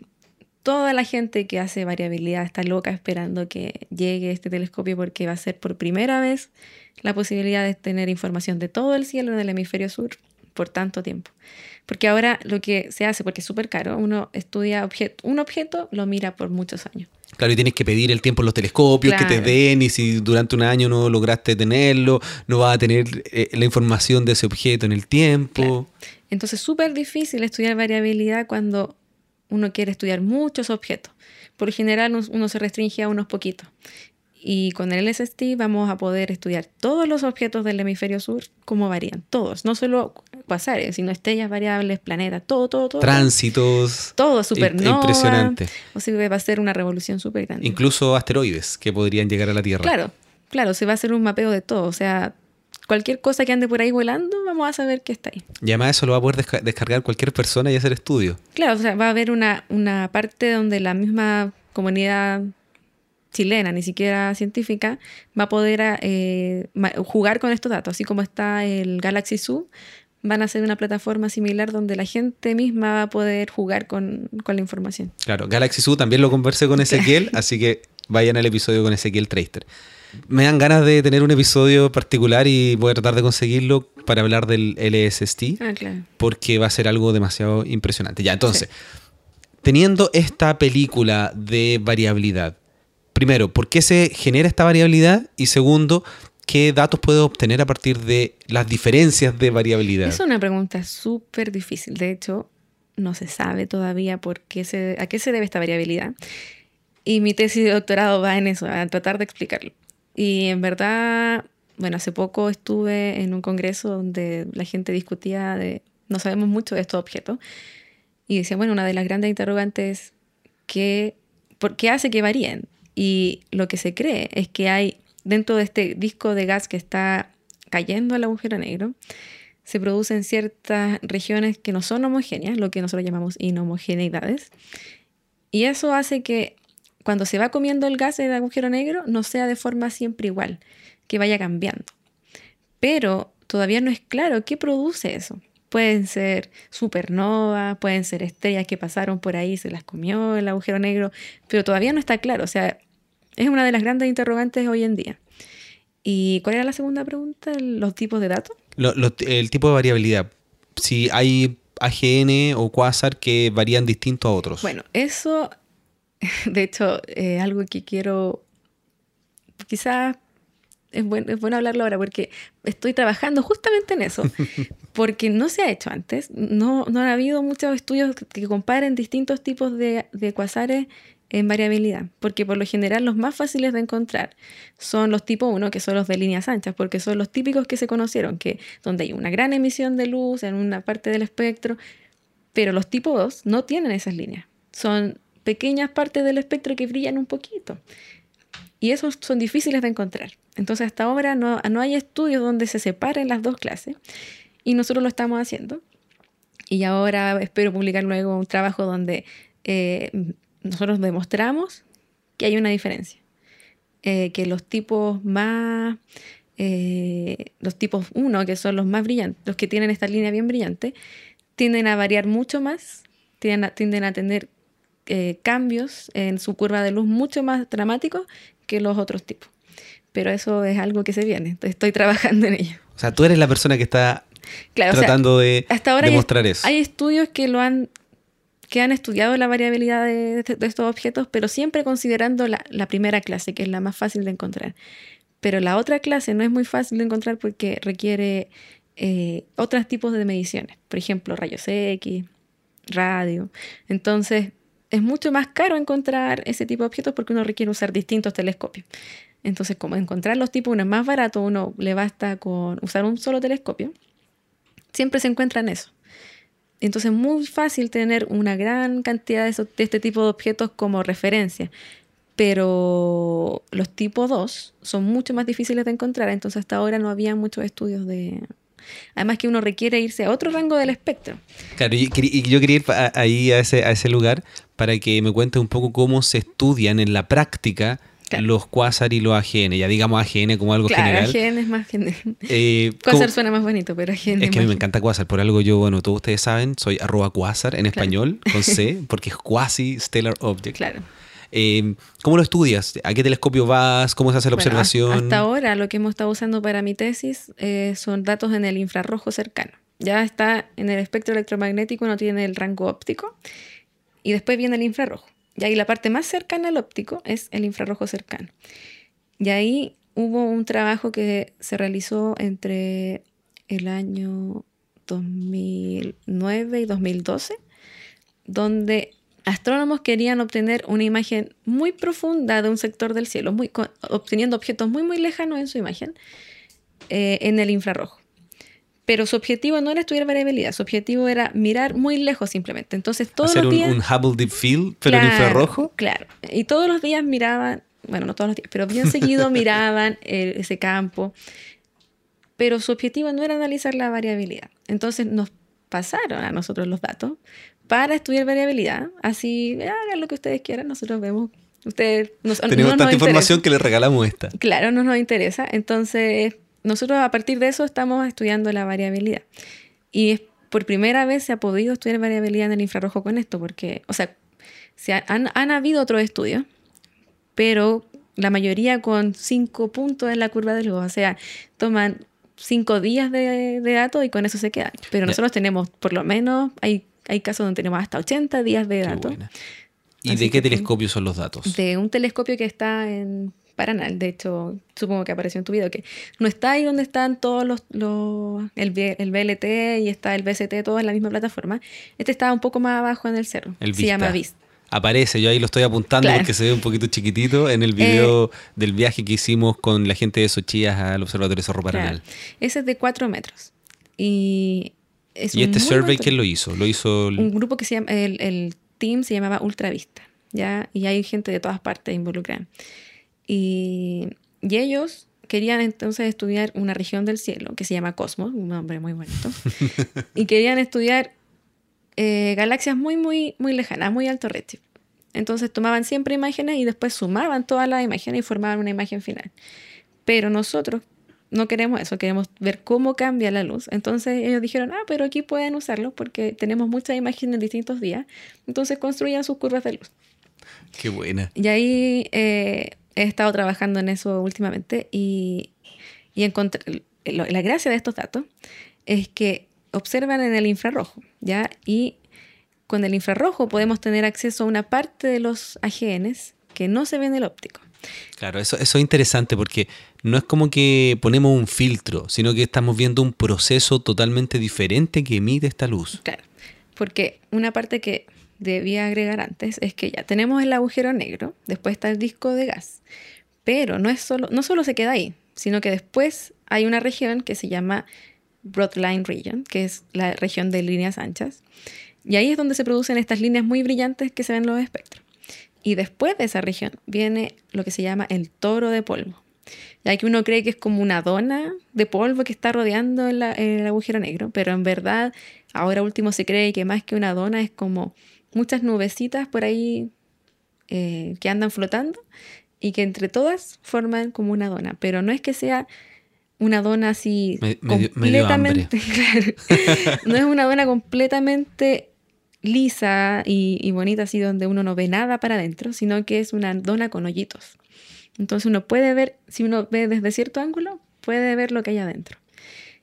toda la gente que hace variabilidad está loca esperando que llegue este telescopio porque va a ser por primera vez la posibilidad de tener información de todo el cielo en el hemisferio sur por tanto tiempo. Porque ahora lo que se hace, porque es súper caro, uno estudia un objeto, lo mira por muchos años. Claro, y tienes que pedir el tiempo en los telescopios que te den, y si durante un año no lograste tenerlo, no vas a tener eh, la información de ese objeto en el tiempo. Entonces, súper difícil estudiar variabilidad cuando uno quiere estudiar muchos objetos. Por general, uno se restringe a unos poquitos. Y con el LSST vamos a poder estudiar todos los objetos del hemisferio sur, cómo varían, todos, no solo cuasares, sino estrellas variables, planetas, todo, todo, todo. Tránsitos. Todo, supernova. Impresionante. O sea, va a ser una revolución súper grande. Incluso asteroides que podrían llegar a la Tierra. Claro, claro, se va a hacer un mapeo de todo, o sea, cualquier cosa que ande por ahí volando, vamos a saber que está ahí. Y además eso lo va a poder descargar cualquier persona y hacer estudio. Claro, o sea, va a haber una, una parte donde la misma comunidad chilena, ni siquiera científica, va a poder eh, jugar con estos datos, así como está el Galaxy Zoo, van a ser una plataforma similar donde la gente misma va a poder jugar con, la información. Claro, Galaxy Zoo también lo conversé con Ezequiel, así que vayan al episodio con Ezequiel Traster. Me dan ganas de tener un episodio particular y voy a tratar de conseguirlo para hablar del LSST, ah, porque va a ser algo demasiado impresionante. Ya, entonces, teniendo esta película de variabilidad, primero, ¿por qué se genera esta variabilidad? Y segundo, ¿qué datos puedo obtener a partir de las diferencias de variabilidad? Es una pregunta súper difícil. De hecho, no se sabe todavía por qué se, a qué se debe esta variabilidad. Y mi tesis de doctorado va en eso, a tratar de explicarlo. Y en verdad, bueno, hace poco estuve en un congreso donde la gente discutía de, no sabemos mucho de estos objetos, y decía, bueno, una de las grandes interrogantes es, ¿por qué hace que varíen? Y lo que se cree es que hay dentro de este disco de gas que está cayendo al agujero negro, se producen ciertas regiones que no son homogéneas, lo que nosotros llamamos inhomogeneidades. Y eso hace que cuando se va comiendo el gas del agujero negro no sea de forma siempre igual, que vaya cambiando. Pero todavía no es claro qué produce eso. Pueden ser supernovas, pueden ser estrellas que pasaron por ahí, se las comió el agujero negro, pero todavía no está claro. O sea, es una de las grandes interrogantes hoy en día. ¿Y cuál era la segunda pregunta? ¿Los tipos de datos? el tipo de variabilidad. Si hay AGN o quasar que varían distinto a otros. Bueno, eso, de hecho, es algo que quiero, quizás es bueno, es bueno hablarlo ahora porque estoy trabajando justamente en eso, porque no se ha hecho antes, no, no ha habido muchos estudios que comparen distintos tipos de, de en variabilidad, porque por lo general los más fáciles de encontrar son los tipo 1, que son los de líneas anchas, porque son los típicos que se conocieron, que donde hay una gran emisión de luz en una parte del espectro, pero los tipo 2 no tienen esas líneas. Son pequeñas partes del espectro que brillan un poquito. Y esos son difíciles de encontrar. Entonces hasta ahora no, no hay estudios donde se separen las dos clases y nosotros lo estamos haciendo. Y ahora espero publicar luego un trabajo donde eh, nosotros demostramos que hay una diferencia. Eh, que los tipos más, eh, los tipos 1, que son los más brillantes, los que tienen esta línea bien brillante, tienden a variar mucho más, tienden a, tienden a tener cambios en su curva de luz mucho más dramáticos que los otros tipos. Pero eso es algo que se viene, estoy trabajando en ello. O sea, tú eres la persona que está tratando de demostrar eso. Hay estudios que lo han que han estudiado la variabilidad de, estos objetos, pero siempre considerando la, primera clase, que es la más fácil de encontrar. Pero la otra clase no es muy fácil de encontrar porque requiere eh, otros tipos de mediciones, por ejemplo, rayos X, radio. Entonces, es mucho más caro encontrar ese tipo de objetos porque uno requiere usar distintos telescopios. Entonces, como encontrar los tipos uno es más barato, uno le basta con usar un solo telescopio, siempre se encuentra en eso. Entonces es muy fácil tener una gran cantidad de, este tipo de objetos como referencia, pero los tipos 2 son mucho más difíciles de encontrar, entonces hasta ahora no había muchos estudios de... Además que uno requiere irse a otro rango del espectro. Claro, y yo quería ir ahí a ese, a ese lugar para que me cuente un poco cómo se estudian en la práctica los quasar y los AGN, ya digamos AGN como algo claro, general. AGN es más general. Eh, quasar suena más bonito, pero AGN es que a mí me encanta quasar, por algo yo, bueno, todos ustedes saben, soy arroba quasar en español, con C, porque es quasi stellar object. Claro. Eh, ¿Cómo lo estudias? ¿A qué telescopio vas? ¿Cómo se hace la observación? Hasta ahora lo que hemos estado usando para mi tesis eh, son datos en el infrarrojo cercano. Ya está en el espectro electromagnético, no tiene el rango óptico. Y después viene el infrarrojo. Y ahí la parte más cercana al óptico es el infrarrojo cercano. Y ahí hubo un trabajo que se realizó entre el año 2009 y 2012, donde astrónomos querían obtener una imagen muy profunda de un sector del cielo, obteniendo objetos muy, muy lejanos en su imagen, eh, en el infrarrojo pero su objetivo no era estudiar variabilidad, su objetivo era mirar muy lejos simplemente. Entonces todos Hacer los días... un, Hubble Deep Field, pero en infrarrojo. Claro, y todos los días miraban, bueno, no todos los días, pero bien seguido miraban ese campo, pero su objetivo no era analizar la variabilidad. Entonces nos pasaron a nosotros los datos para estudiar variabilidad, así hagan lo que ustedes quieran, nosotros vemos Ustedes, Tenemos tanta información que les regalamos esta. Claro, no nos interesa. Entonces, nosotros a partir de eso estamos estudiando la variabilidad. Y por primera vez se ha podido estudiar variabilidad en el infrarrojo con esto, porque, o sea, se han, habido otros estudios, pero la mayoría con cinco puntos en la curva de luz. O sea, toman cinco días de, datos y con eso se quedan. Pero nosotros tenemos, por lo menos, hay, hay casos donde tenemos hasta 80 días de datos. ¿Y de qué telescopio son los datos? De un telescopio que está en Paraná. De hecho, supongo que apareció en tu video, que no está ahí donde están todos los, el, BLT y está el BCT, todo en la misma plataforma. Este está un poco más abajo en el cerro. El Se llama VIST. Aparece, yo ahí lo estoy apuntando porque se ve un poquito chiquitito en el video eh, del viaje que hicimos con la gente de Sochías al Observatorio Cerro Paranal. Ese es de 4 metros. Y, ¿Y este survey quién lo hizo? Lo hizo un grupo que se llama, el, el team se llamaba Ultravista, ¿ya? Y hay gente de todas partes involucrada. Y, ellos querían entonces estudiar una región del cielo que se llama Cosmos, un nombre muy bonito, y querían estudiar eh, galaxias muy, muy, muy lejanas, muy alto redshift. Entonces tomaban siempre imágenes y después sumaban todas las imágenes y formaban una imagen final. Pero nosotros no queremos eso, queremos ver cómo cambia la luz. Entonces ellos dijeron, ah, pero aquí pueden usarlo porque tenemos muchas imágenes en distintos días. Entonces construían sus curvas de luz. Qué buena. Y ahí eh, he estado trabajando en eso últimamente y, y encontré, la gracia de estos datos es que observan en el infrarrojo, ¿ya? Y con el infrarrojo podemos tener acceso a una parte de los AGNs que no se ve en el óptico. Claro, eso, eso es interesante porque no es como que ponemos un filtro, sino que estamos viendo un proceso totalmente diferente que emite esta luz. Claro, porque una parte que debía agregar antes es que ya tenemos el agujero negro, después está el disco de gas, pero no, es solo, no solo se queda ahí, sino que después hay una región que se llama Broadline Region, que es la región de líneas anchas, y ahí es donde se producen estas líneas muy brillantes que se ven en los espectros. Y después de esa región viene lo que se llama el toro de polvo. Ya que uno cree que es como una dona de polvo que está rodeando el, el agujero negro, pero en verdad ahora último se cree que más que una dona es como muchas nubecitas por ahí eh, que andan flotando y que entre todas forman como una dona, pero no es que sea una dona así completamente, no es una dona completamente lisa y, bonita así donde uno no ve nada para adentro, sino que es una dona con hoyitos. Entonces uno puede ver, si uno ve desde cierto ángulo, puede ver lo que hay adentro.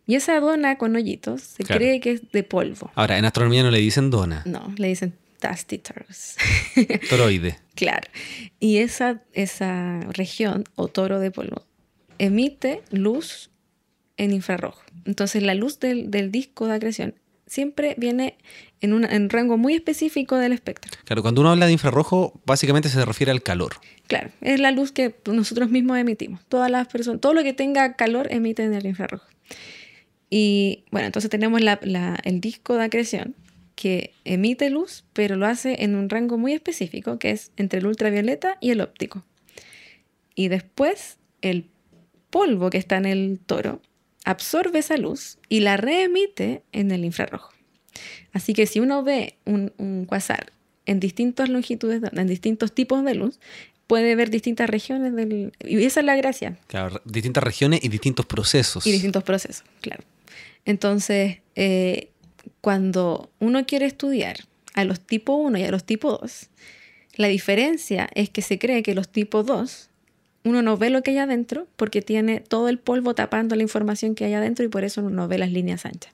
Y esa dona con hoyitos se cree que es de polvo. Ahora, en astronomía no le dicen dona. No, le dicen Tastitos. Toroide. claro. Y esa, esa región, o toro de polvo, emite luz en infrarrojo. Entonces la luz del, disco de acreción siempre viene en un rango muy específico del espectro. Claro, cuando uno habla de infrarrojo, básicamente se refiere al calor. Claro, es la luz que nosotros mismos emitimos. Todas las personas, todo lo que tenga calor emite en el infrarrojo. Y bueno, entonces tenemos el disco de acreción, que emite luz, pero lo hace en un rango muy específico, que es entre el ultravioleta y el óptico. Y después el polvo que está en el toro absorbe esa luz y la reemite en el infrarrojo. Así que si uno ve un, un quasar en distintas longitudes, en distintos tipos de luz, puede ver distintas regiones del... Y esa es la gracia. Claro, distintas regiones y distintos procesos. Y distintos procesos, claro. Entonces, eh, cuando uno quiere estudiar a los tipo 1 y a los tipo 2, la diferencia es que se cree que los tipo 2, uno no ve lo que hay adentro porque tiene todo el polvo tapando la información que hay adentro y por eso uno no ve las líneas anchas.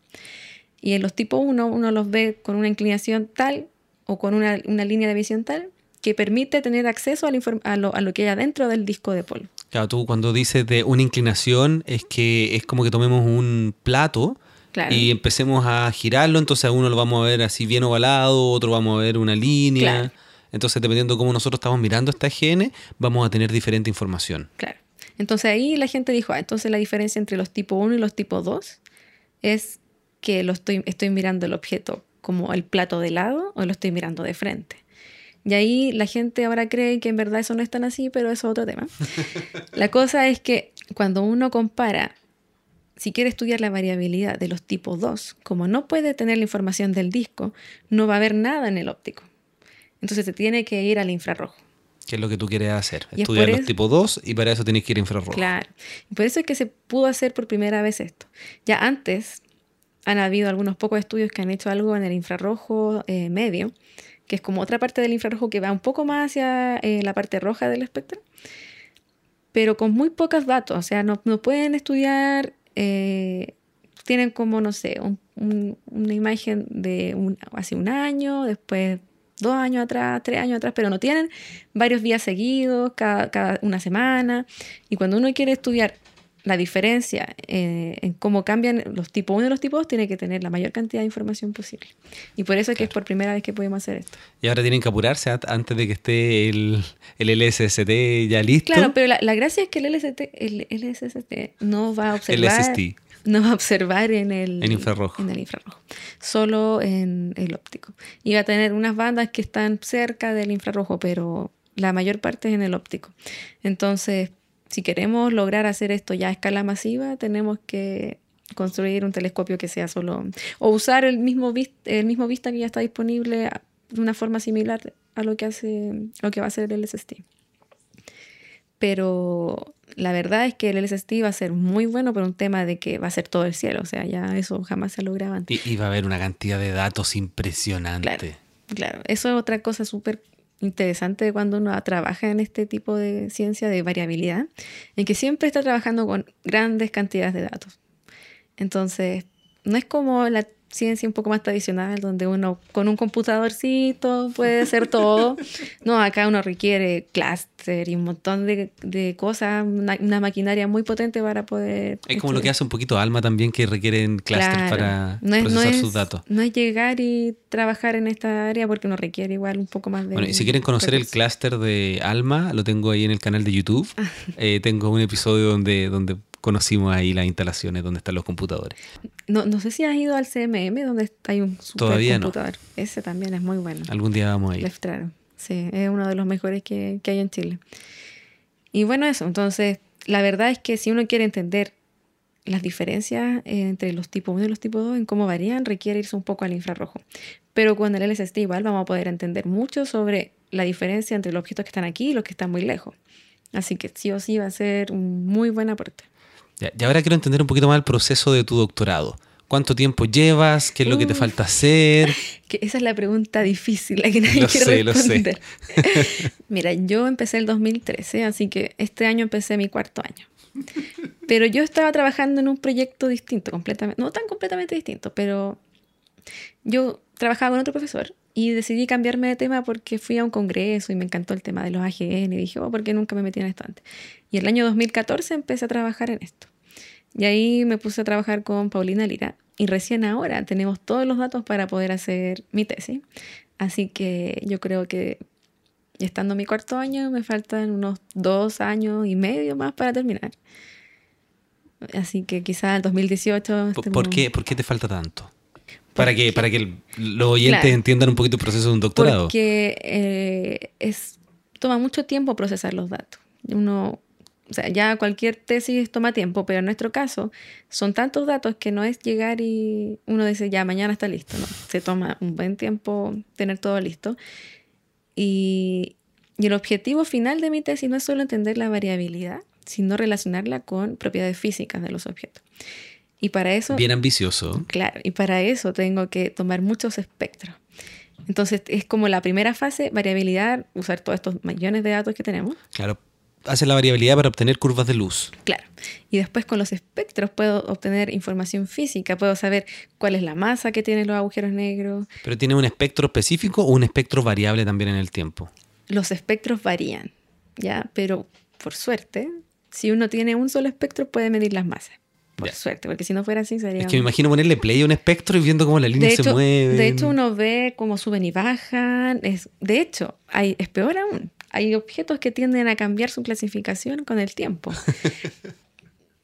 Y en los tipo 1 uno los ve con una inclinación tal o con una, línea de visión tal que permite tener acceso a, lo, a lo que hay adentro del disco de polvo. Claro, tú cuando dices de una inclinación es que es como que tomemos un plato y empecemos a girarlo, entonces a uno lo vamos a ver así bien ovalado, otro vamos a ver una línea. Entonces, dependiendo de cómo nosotros estamos mirando esta genes, vamos a tener diferente información. Claro. Entonces ahí la gente dijo, ah, entonces la diferencia entre los tipo 1 y los tipo 2 es que lo estoy, estoy mirando el objeto como el plato de lado o lo estoy mirando de frente. Y ahí la gente ahora cree que en verdad eso no es tan así, pero eso es otro tema. la cosa es que cuando uno compara si quiere estudiar la variabilidad de los tipos 2, como no puede tener la información del disco, no va a haber nada en el óptico. Entonces se tiene que ir al infrarrojo. ¿Qué es lo que tú quieres hacer? Estudiar los tipos 2 y para eso tienes que ir a infrarrojo. Claro. Y por eso es que se pudo hacer por primera vez esto. Ya antes han habido algunos pocos estudios que han hecho algo en el infrarrojo eh, medio, que es como otra parte del infrarrojo que va un poco más hacia eh, la parte roja del espectro, pero con muy pocos datos. O sea, no, no pueden estudiar eh, tienen como, no sé, una imagen de un, hace un año, después dos años atrás, tres años atrás, pero no tienen varios días seguidos, cada, cada una semana. Y cuando uno quiere estudiar la diferencia eh, en cómo cambian los tipos 1 y los tipos 2 tiene que tener la mayor cantidad de información posible. Y por eso es que es por primera vez que podemos hacer esto. Y ahora tienen que apurarse antes de que esté el, el LSST ya listo. Claro, pero la, gracia es que el, LST, el LSST no va a observar... No va a observar en el, en infrarrojo. en el infrarrojo, solo en el óptico. Y va a tener unas bandas que están cerca del infrarrojo, pero la mayor parte es en el óptico. Entonces, si queremos lograr hacer esto ya a escala masiva, tenemos que construir un telescopio que sea solo o usar el mismo el mismo vista que ya está disponible de una forma similar a lo que hace lo que va a hacer el LSST. Pero la verdad es que el LSST va a ser muy bueno por un tema de que va a ser todo el cielo, o sea, ya eso jamás se ha logrado antes. Y, va a haber una cantidad de datos impresionante. Claro, claro. eso es otra cosa súper interesante cuando uno trabaja en este tipo de ciencia de variabilidad, en que siempre está trabajando con grandes cantidades de datos. Entonces, no es como la ciencia un poco más tradicional, donde uno con un computadorcito puede hacer todo. No, acá uno requiere clúster y un montón de, de cosas, una, una, maquinaria muy potente para poder... Es como lo que hace un poquito Alma también, que requieren clúster para procesar sus datos. No es llegar y trabajar en esta área porque uno requiere igual un poco más de... Bueno, y si quieren conocer el clúster de Alma, lo tengo ahí en el canal de YouTube. Ah. Eh, tengo un episodio donde, donde conocimos ahí las instalaciones donde están los computadores. No, no sé si has ido al CMM donde hay un super computador. Ese también es muy bueno. Algún día vamos a ir. Sí, es uno de los mejores que, que hay en Chile. Y bueno, eso. Entonces, la verdad es que si uno quiere entender las diferencias entre los tipos 1 y los tipos 2 en cómo varían, requiere irse un poco al infrarrojo. Pero con el LSD igual vamos a poder entender mucho sobre la diferencia entre los objetos que están aquí y los que están muy lejos. Así que sí o sí va a ser un muy buen aporte. Y ahora quiero entender un poquito más el proceso de tu doctorado. ¿Cuánto tiempo llevas? ¿Qué es lo que te falta hacer? Que esa es la pregunta difícil, la que nadie lo quiere responder. Lo sé. Mira, yo empecé el 2013, así que este año empecé mi cuarto año. Pero yo estaba trabajando en un proyecto distinto, completamente, no tan completamente distinto, pero yo trabajaba con otro profesor y decidí cambiarme de tema porque fui a un congreso y me encantó el tema de los AGN y dije, oh, ¿por qué nunca me metí en esto antes? Y el año 2014 empecé a trabajar en esto. Y ahí me puse a trabajar con Paulina Lira y recién ahora tenemos todos los datos para poder hacer mi tesis. Así que yo creo que estando en mi cuarto año me faltan unos dos años y medio más para terminar. Así que quizás el 2018... ¿Por, qué, ¿Por qué te falta tanto? Para que, para que los oyentes entiendan un poquito el proceso de un doctorado. Porque eh, es, toma mucho tiempo procesar los datos. Uno o sea, ya cualquier tesis toma tiempo, pero en nuestro caso son tantos datos que no es llegar y uno dice, ya, mañana está listo, ¿no? Se toma un buen tiempo tener todo listo. Y, y el objetivo final de mi tesis no es solo entender la variabilidad, sino relacionarla con propiedades físicas de los objetos. Y para eso... Bien ambicioso. Claro, y para eso tengo que tomar muchos espectros. Entonces es como la primera fase, variabilidad, usar todos estos millones de datos que tenemos. Claro, hace la variabilidad para obtener curvas de luz. Claro. Y después con los espectros puedo obtener información física, puedo saber cuál es la masa que tienen los agujeros negros. ¿Pero tiene un espectro específico o un espectro variable también en el tiempo? Los espectros varían, ¿ya? Pero por suerte, si uno tiene un solo espectro puede medir las masas. Por suerte, porque si no fuera así sería... Es que me imagino ponerle play a un espectro y viendo cómo la línea se mueve. De hecho, uno ve cómo suben y bajan. Es, de hecho, hay, es peor aún hay objetos que tienden a cambiar su clasificación con el tiempo.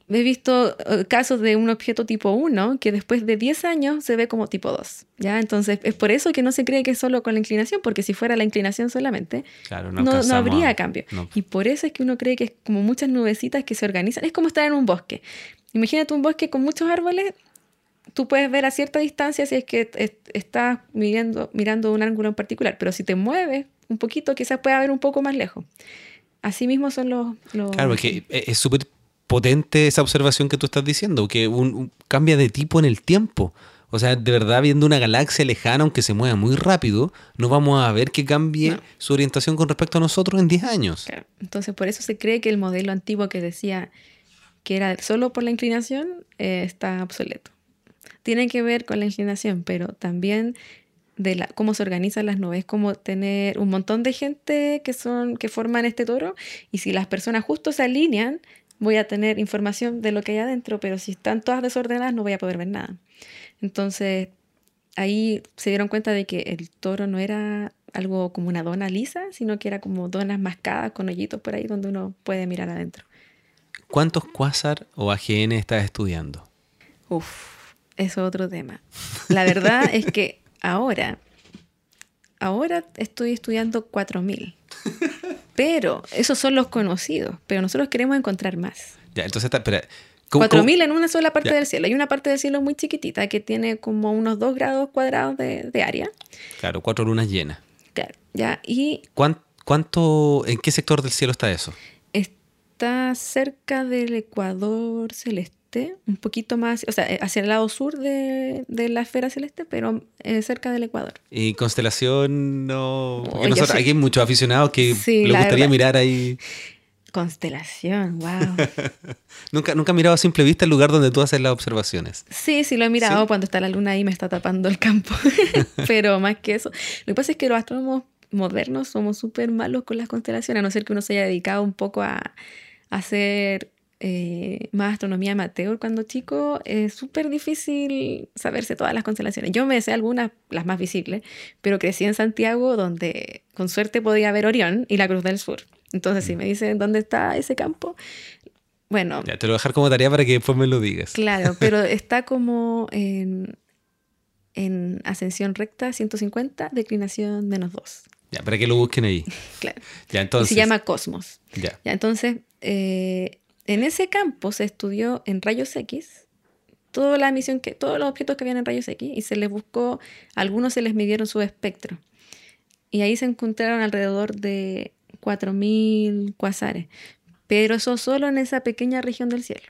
He visto eh, casos de un objeto tipo 1 que después de 10 años se ve como tipo 2. ¿ya? Entonces, es por eso que no se cree que es solo con la inclinación, porque si fuera la inclinación solamente, no, habría cambio. Y por eso es que uno cree que es como muchas nubecitas que se organizan. Es como estar en un bosque. Imagínate un bosque con muchos árboles. Tú puedes ver a cierta distancia si es que estás mirando, mirando un ángulo en particular, pero si te mueves un poquito, quizás pueda ver un poco más lejos. Así mismo son los... Claro, es que es súper potente esa observación que tú estás diciendo, que un, cambia de tipo en el tiempo. O sea, de verdad, viendo una galaxia lejana, aunque se mueva muy rápido, no vamos a ver que cambie su orientación con respecto a nosotros en 10 años. Claro. Entonces, por eso se cree que el modelo antiguo que decía que era solo por la inclinación eh, está obsoleto. Tiene que ver con la inclinación, pero también de la, cómo se organizan las nubes, como tener un montón de gente que, son, que forman este toro y si las personas justo se alinean, voy a tener información de lo que hay adentro, pero si están todas desordenadas no voy a poder ver nada. Entonces, ahí se dieron cuenta de que el toro no era algo como una dona lisa, sino que era como donas mascadas con hoyitos por ahí donde uno puede mirar adentro. ¿Cuántos quasar o AGN estás estudiando? Uf, eso es otro tema. La verdad es que Ahora, ahora estoy estudiando 4000. Pero esos son los conocidos, pero nosotros queremos encontrar más. Ya, entonces, espera. 4000 en una sola parte del cielo. Hay una parte del cielo muy chiquitita que tiene como unos 2 grados cuadrados de, área. Claro, cuatro lunas llenas. Claro, ya. Y. ¿Cuánto, en qué sector del cielo está eso? Está cerca del ecuador celeste un poquito más, o sea, eh, hacia el lado sur de, la esfera celeste, pero eh, cerca del Ecuador. ¿Y constelación no? Porque nosotros, hay muchos aficionados que le gustaría mirar ahí. Constelación, wow. ¿Nunca, nunca has mirado a simple vista el lugar donde tú haces las observaciones. Sí, sí lo he mirado ¿Sí? cuando está la luna ahí me está tapando el campo. Pero más que eso, lo que pasa es que los astrónomos modernos somos súper malos con las constelaciones, a no ser que uno se haya dedicado un poco a hacer eh, más astronomía amateur cuando chico. Es súper difícil saberse todas las constelaciones. Yo me sé algunas, las más visibles, pero crecí en Santiago donde con suerte podía ver Orión y la Cruz del Sur. Entonces, si me dicen dónde está ese campo, bueno, Ya, te lo voy a dejar como tarea para que después me lo digas. Claro, pero está como en, en ascensión recta 150, declinación menos 2. Ya, para que lo busquen ahí. Claro. Ya, y entonces. se llama Cosmos. Ya. Ya, entonces, eh, en ese campo se estudió en rayos X toda la emisión que, todos los objetos que habían en rayos X y se les buscó, algunos se les midieron su espectro. Y ahí se encontraron alrededor de 4.000 cuasares. Pero eso solo en esa pequeña región del cielo.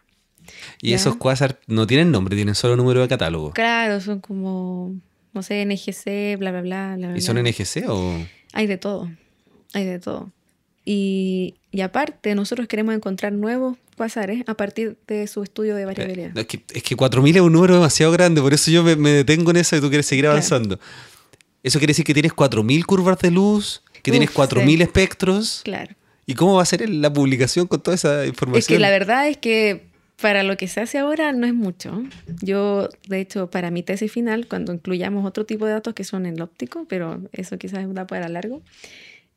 Y Ya. esos quasar no tienen nombre, tienen solo número de catálogo. Claro, son como, no sé, NGC, bla, bla, bla, bla. bla, ¿Y son bla. NGC o.? Hay de todo, hay de todo. Y, y aparte, nosotros queremos encontrar nuevos cuasares a partir de su estudio de variabilidad. Es que, es que 4000 es un número demasiado grande, por eso yo me, me detengo en eso y tú quieres seguir Claro. avanzando. Eso quiere decir que tienes 4000 curvas de luz, que Uf, tienes 4000 sí. espectros. Claro. ¿Y cómo va a ser la publicación con toda esa información? Es que la verdad es que para lo que se hace ahora no es mucho. Yo, de hecho, para mi tesis final, cuando incluyamos otro tipo de datos que son el óptico, pero eso quizás da para largo,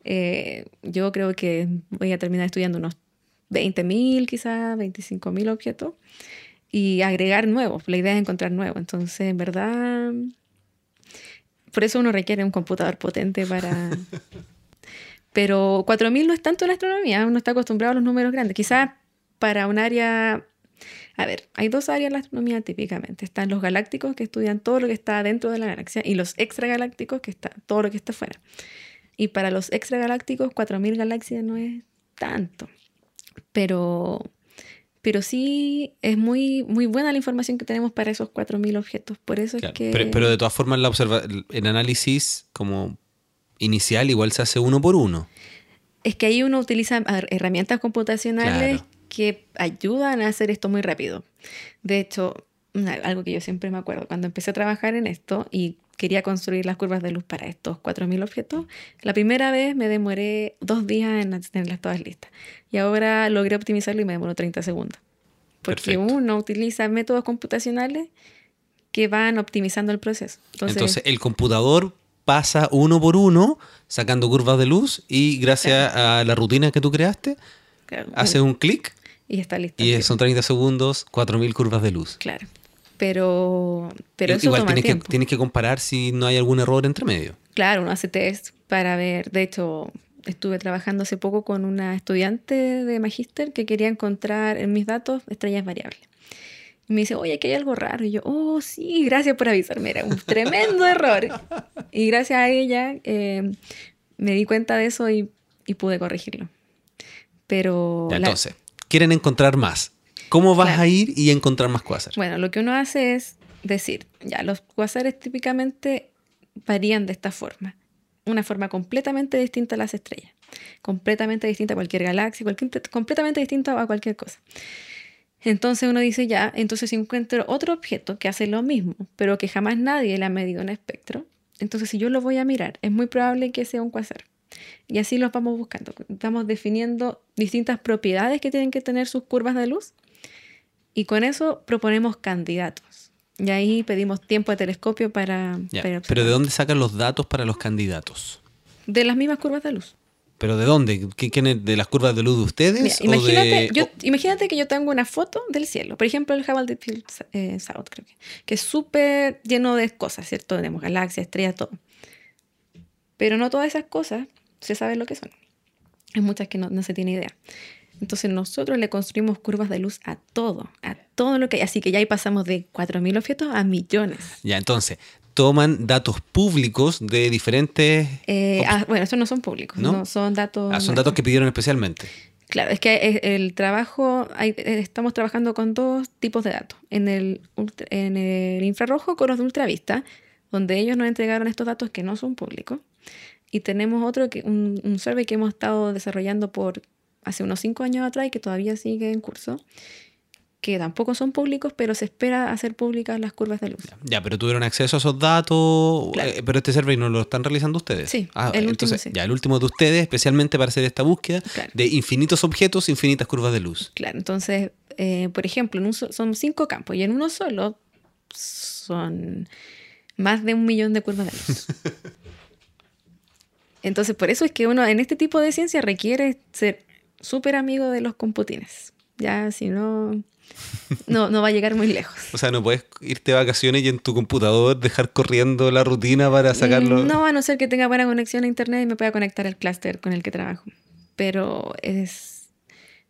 eh, yo creo que voy a terminar estudiando unos 20.000, quizás 25.000 objetos y agregar nuevos. La idea es encontrar nuevos. Entonces, en verdad, por eso uno requiere un computador potente para... Pero 4.000 no es tanto en astronomía, uno está acostumbrado a los números grandes. Quizás para un área... A ver, hay dos áreas en la astronomía típicamente. Están los galácticos que estudian todo lo que está dentro de la galaxia y los extragalácticos que está todo lo que está fuera. Y para los extragalácticos, 4.000 galaxias no es tanto. Pero, pero sí es muy, muy buena la información que tenemos para esos 4.000 objetos. Por eso Claro, es que... pero, pero de todas formas, la observa el análisis como inicial igual se hace uno por uno. Es que ahí uno utiliza herramientas computacionales Claro. que ayudan a hacer esto muy rápido. De hecho, algo que yo siempre me acuerdo, cuando empecé a trabajar en esto y quería construir las curvas de luz para estos 4.000 objetos, la primera vez me demoré dos días en tenerlas todas listas. Y ahora logré optimizarlo y me demoró 30 segundos. Porque Perfecto. uno utiliza métodos computacionales que van optimizando el proceso. Entonces, Entonces, el computador pasa uno por uno, sacando curvas de luz, y gracias a la rutina que tú creaste, claro, hace un clic y está listo. y son 30 segundos, 4000 curvas de luz. Claro. Pero, pero eso Igual toma tienes que, tiempo. tienes que comparar si no hay algún error entre medio. Claro, uno hace test para ver. De hecho, estuve trabajando hace poco con una estudiante de magíster que quería encontrar en mis datos estrellas variables. Y me dice, oye, aquí hay algo raro. Y yo, oh, sí, gracias por avisarme. Era un tremendo error. Y gracias a ella eh, me di cuenta de eso y, y pude corregirlo. Pero. Ya, la- entonces, quieren encontrar más. ¿Cómo vas Claro. a ir y encontrar más cuásar? Bueno, lo que uno hace es decir, ya, los cuasares típicamente varían de esta forma. Una forma completamente distinta a las estrellas. Completamente distinta a cualquier galaxia, cualquier- completamente distinta a cualquier cosa. Entonces uno dice ya, entonces si encuentro otro objeto que hace lo mismo, pero que jamás nadie le ha medido en espectro, entonces si yo lo voy a mirar, es muy probable que sea un cuasar. Y así los vamos buscando. Vamos definiendo distintas propiedades que tienen que tener sus curvas de luz y con eso proponemos candidatos. Y ahí pedimos tiempo de telescopio para, Ya, para Pero. ¿de dónde sacan los datos para los candidatos? De las mismas curvas de luz. ¿Pero de dónde? ¿Qué, es? ¿De las curvas de luz de ustedes? Mira, o imagínate, de- yo, imagínate que yo tengo una foto del cielo. Por ejemplo, el Hubble Field eh, South, creo que, que es súper lleno de cosas, ¿cierto? Tenemos galaxias, estrellas, todo. Pero no todas esas cosas se sabe lo que son. Hay muchas que no, no se tiene idea. Entonces nosotros le construimos curvas de luz a todo, a todo lo que hay. Así que ya ahí pasamos de 4.000 objetos a millones. Ya, entonces, toman datos públicos de diferentes... Eh, ah, bueno, estos no son públicos, ¿No? ¿no? son datos. Ah, son datos que pidieron especialmente. Claro, es que es- el trabajo, hay- eh, estamos trabajando con dos tipos de datos. En el, ultra- en el infrarrojo con los de ultravista, donde ellos nos entregaron estos datos que no son públicos. Y tenemos otro, que, un, un survey que hemos estado desarrollando por hace unos cinco años atrás y que todavía sigue en curso, que tampoco son públicos, pero se espera hacer públicas las curvas de luz. Ya, pero tuvieron acceso a esos datos, Claro. eh, pero este survey no lo están realizando ustedes. Sí, Ah, el último entonces, sí. ya, el último de ustedes, especialmente para hacer esta búsqueda Claro. de infinitos objetos, infinitas curvas de luz. Claro, entonces, eh, por ejemplo, en un so- son cinco campos y en uno solo son más de un millón de curvas de luz. Entonces, por eso es que uno en este tipo de ciencia requiere ser súper amigo de los computines. Ya, si no, no, no va a llegar muy lejos. O sea, no puedes irte de vacaciones y en tu computador dejar corriendo la rutina para sacarlo. Mm, No, a no ser que tenga buena conexión a internet y me pueda conectar al clúster con el que trabajo. Pero es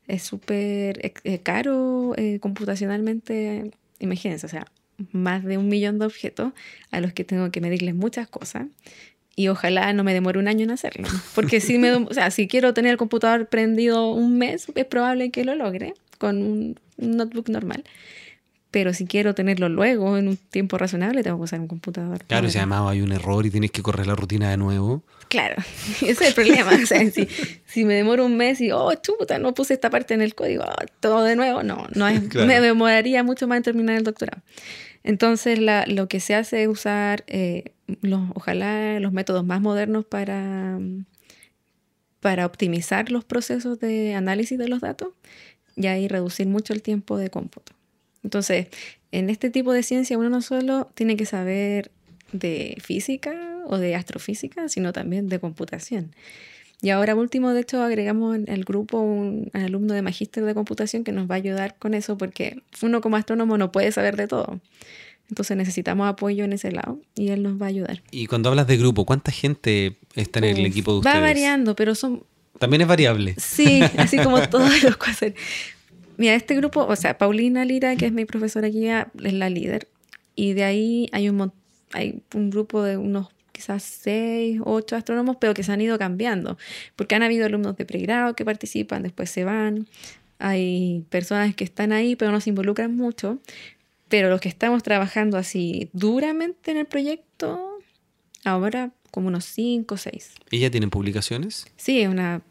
es súper eh, eh, caro eh, computacionalmente. Imagínense, o sea, más de un millón de objetos a los que tengo que medirles muchas cosas. Y ojalá no me demore un año en hacerlo. Porque si, me, o sea, si quiero tener el computador prendido un mes, es probable que lo logre con un notebook normal. Pero si quiero tenerlo luego, en un tiempo razonable, tengo que usar un computador. Claro, si además hay un error y tienes que correr la rutina de nuevo. Claro, ese es el problema. O sea, si, si me demoro un mes y, oh, chuta, no puse esta parte en el código, oh, todo de nuevo, no, no es, Claro. me demoraría mucho más en terminar el doctorado. Entonces, la- lo que se hace es usar, eh, los, ojalá, los métodos más modernos para, para optimizar los procesos de análisis de los datos y ahí reducir mucho el tiempo de cómputo. Entonces, en este tipo de ciencia uno no solo tiene que saber de física o de astrofísica, sino también de computación. Y ahora último, de hecho, agregamos el grupo un alumno de magíster de computación que nos va a ayudar con eso porque uno como astrónomo no puede saber de todo. Entonces necesitamos apoyo en ese lado y él nos va a ayudar. Y cuando hablas de grupo, ¿cuánta gente está en el Uf, equipo de ustedes? Va variando, pero son También es variable. Sí, así como todos los cosas. Mira, este grupo, o sea, Paulina Lira, que es mi profesora guía, es la líder. Y de ahí hay un, hay un grupo de unos quizás seis, ocho astrónomos, pero que se han ido cambiando. Porque han habido alumnos de pregrado que participan, después se van. Hay personas que están ahí, pero no se involucran mucho. Pero los que estamos trabajando así duramente en el proyecto, ahora como unos cinco o seis. ¿Y ya tienen publicaciones? Sí, es una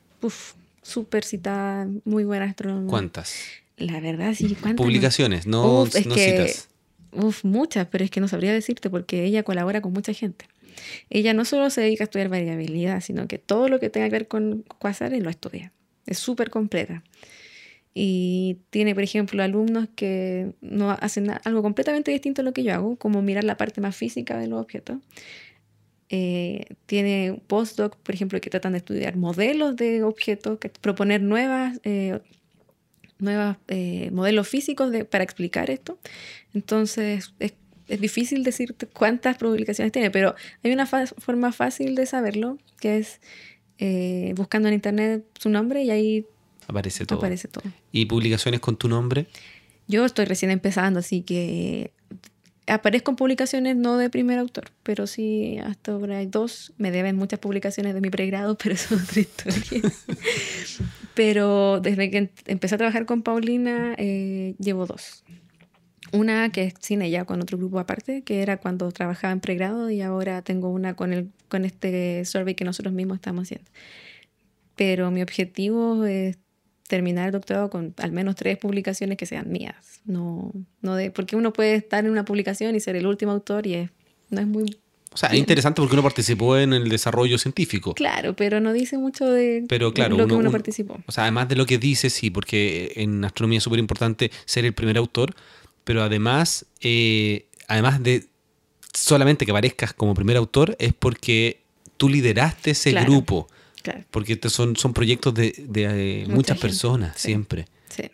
súper citada, muy buena astrónoma. ¿Cuántas? La verdad, sí. ¿cuántas? Publicaciones, no, Uf, no que- citas. Uf, muchas, pero es que no sabría decirte porque ella colabora con mucha gente. Ella no solo se dedica a estudiar variabilidad, sino que todo lo que tenga que ver con cuasares lo estudia. Es súper completa. Y tiene, por ejemplo, alumnos que no hacen algo completamente distinto a lo que yo hago, como mirar la parte más física de los objetos. Eh, tiene postdoc, por ejemplo, que tratan de estudiar modelos de objetos, que proponer nuevas, eh, nuevas eh, modelos físicos para explicar esto. Entonces, es, es difícil decirte cuántas publicaciones tiene, pero hay una forma fácil de saberlo, que es eh, buscando en internet su nombre y ahí Aparece todo. aparece todo. ¿Y publicaciones con tu nombre? Yo estoy recién empezando, así que aparezco en publicaciones no de primer autor, pero sí hasta ahora hay dos. Me deben muchas publicaciones de mi pregrado, pero es otra historia. pero desde que em- empecé a trabajar con Paulina, eh, llevo dos. Una que es sin ella, con otro grupo aparte, que era cuando trabajaba en pregrado, y ahora tengo una con, el, con este survey que nosotros mismos estamos haciendo. Pero mi objetivo es terminar el doctorado con al menos tres publicaciones que sean mías. No, no de, porque uno puede estar en una publicación y ser el último autor y es, no es muy O sea, es interesante porque uno participó en el desarrollo científico. claro, pero no dice mucho de Pero claro, lo que uno- uno uno- participó. O sea, además de lo que dice, sí, porque en astronomía es súper importante ser el primer autor, pero además, eh, además de solamente que aparezcas como primer autor, es porque tú lideraste ese Claro. grupo, Claro, porque estos son, son proyectos de, de, eh, Mucha muchas gente, personas, sí. siempre. sí.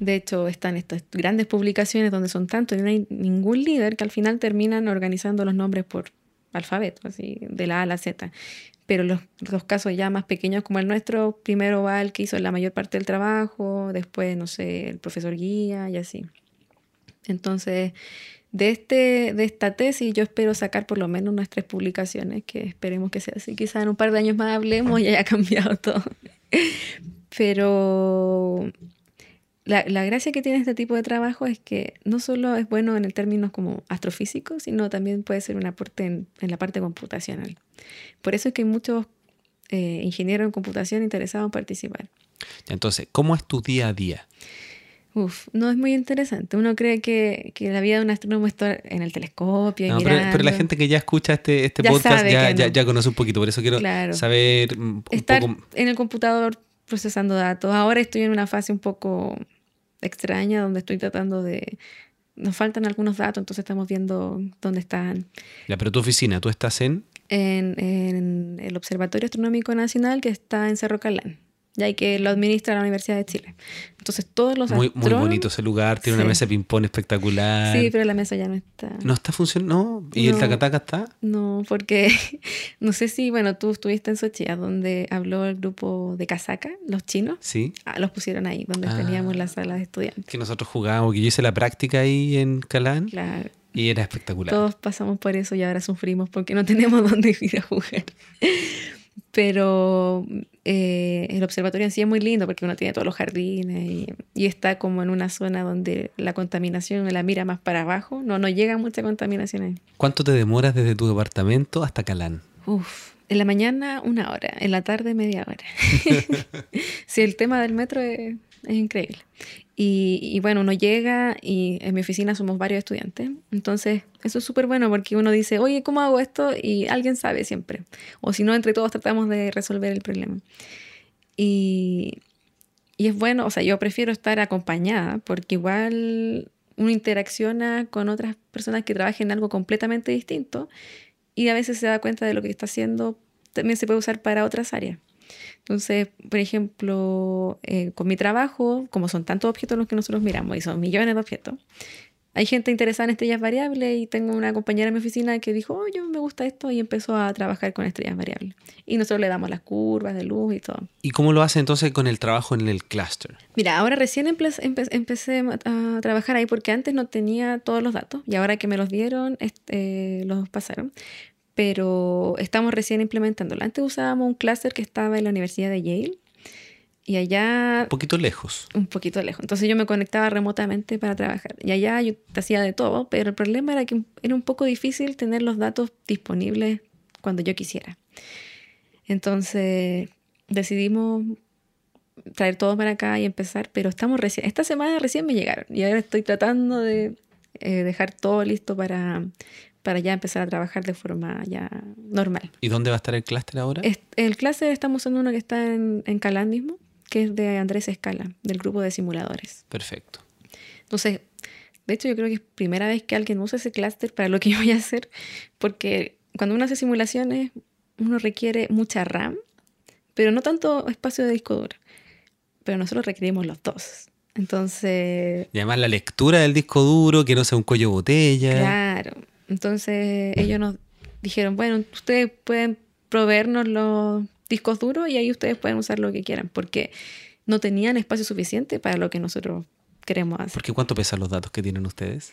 De hecho, están estas grandes publicaciones donde son tantos y no hay ningún líder que al final terminan organizando los nombres por alfabeto, así, de la A a la Z. Pero los, los casos ya más pequeños como el nuestro, primero va el que hizo la mayor parte del trabajo, después, no sé, el profesor guía y así. Entonces, de, este, de esta tesis yo espero sacar por lo menos unas tres publicaciones, que esperemos que sea así. Quizás en un par de años más hablemos y haya cambiado todo. Pero la, la gracia que tiene este tipo de trabajo es que no solo es bueno en el términos como astrofísico, sino también puede ser un aporte en, en la parte computacional. Por eso es que hay muchos eh, ingenieros en computación interesados en participar. Entonces, ¿cómo es tu día a día? Uf, no es muy interesante. Uno cree que, que la vida de un astrónomo está en el telescopio. Y No, pero, pero la gente que ya escucha este, este Ya podcast ya, ya, ya conoce un poquito, por eso quiero Claro. saber un estar poco. en el computador procesando datos. Ahora estoy en una fase un poco extraña donde estoy tratando de... Nos faltan algunos datos, entonces estamos viendo dónde están. Ya, pero tu oficina, tú estás en. En, en el Observatorio Astronómico Nacional que está en Cerro Calán, ya que lo administra la Universidad de Chile. Entonces todos los Muy, muy bonito ese lugar, tiene una mesa de ping-pong espectacular. Sí, pero la mesa ya no está. No está funcionando. No. ¿Y el No. tacataca está? No, porque no sé si, bueno, tú estuviste en Sochi, donde habló el grupo de Casaca, los chinos. Sí. Ah, los pusieron ahí, donde Ah. teníamos la sala de estudiantes. Que nosotros jugábamos, que yo hice la práctica ahí en Calán Claro, y era espectacular. todos pasamos por eso y ahora sufrimos porque no tenemos dónde ir a jugar. Pero eh, el observatorio en sí es muy lindo porque uno tiene todos los jardines y, y está como en una zona donde la contaminación la mira más para abajo. No, no llega mucha contaminación ahí. ¿Cuánto te demoras desde tu departamento hasta Calán? Uf, en la mañana una hora, en la tarde media hora. sí, el tema del metro es, es increíble. Y, bueno, uno llega y en mi oficina somos varios estudiantes. Entonces, eso es súper bueno porque uno dice, oye, ¿cómo hago esto? Y alguien sabe siempre. O si no, entre todos tratamos de resolver el problema. Y, y es bueno, o sea, yo prefiero estar acompañada porque igual uno interacciona con otras personas que trabajen en algo completamente distinto y a veces se da cuenta de lo que está haciendo, también se puede usar para otras áreas. Entonces, por ejemplo, eh, con mi trabajo, como son tantos objetos los que nosotros miramos y son millones de objetos, hay gente interesada en estrellas variables y tengo una compañera en mi oficina que dijo, oh, yo me gusta esto y empezó a trabajar con estrellas variables. Y nosotros le damos las curvas de luz y todo. ¿Y cómo lo hace entonces con el trabajo en el cluster? Mira, ahora recién empe- empe- empecé a trabajar ahí porque antes no tenía todos los datos y ahora que me los dieron, este, los pasaron. Pero estamos recién implementándolo. Antes usábamos un clúster que estaba en la Universidad de Yale y allá Un poquito lejos. un poquito lejos. Entonces yo me conectaba remotamente para trabajar. Y allá yo hacía de todo, pero el problema era que era un poco difícil tener los datos disponibles cuando yo quisiera. Entonces decidimos traer todo para acá y empezar, pero estamos recién, esta semana recién me llegaron y ahora estoy tratando de eh, dejar todo listo para, para ya empezar a trabajar de forma ya normal. ¿Y dónde va a estar el cluster ahora? Es- el clase estamos usando uno que está en, en Calán mismo, que es de Andrés Escala, del grupo de simuladores. Perfecto. Entonces, de hecho yo creo que es primera vez que alguien usa ese clúster para lo que yo voy a hacer, porque cuando uno hace simulaciones, uno requiere mucha RAM, pero no tanto espacio de disco duro. Pero nosotros requerimos los dos. Entonces, Y además la lectura del disco duro, que no sea un cuello botella. Claro. Entonces ellos nos dijeron, bueno, ustedes pueden proveernos los discos duros y ahí ustedes pueden usar lo que quieran, porque no tenían espacio suficiente para lo que nosotros queremos hacer. Porque ¿cuánto pesan los datos que tienen ustedes?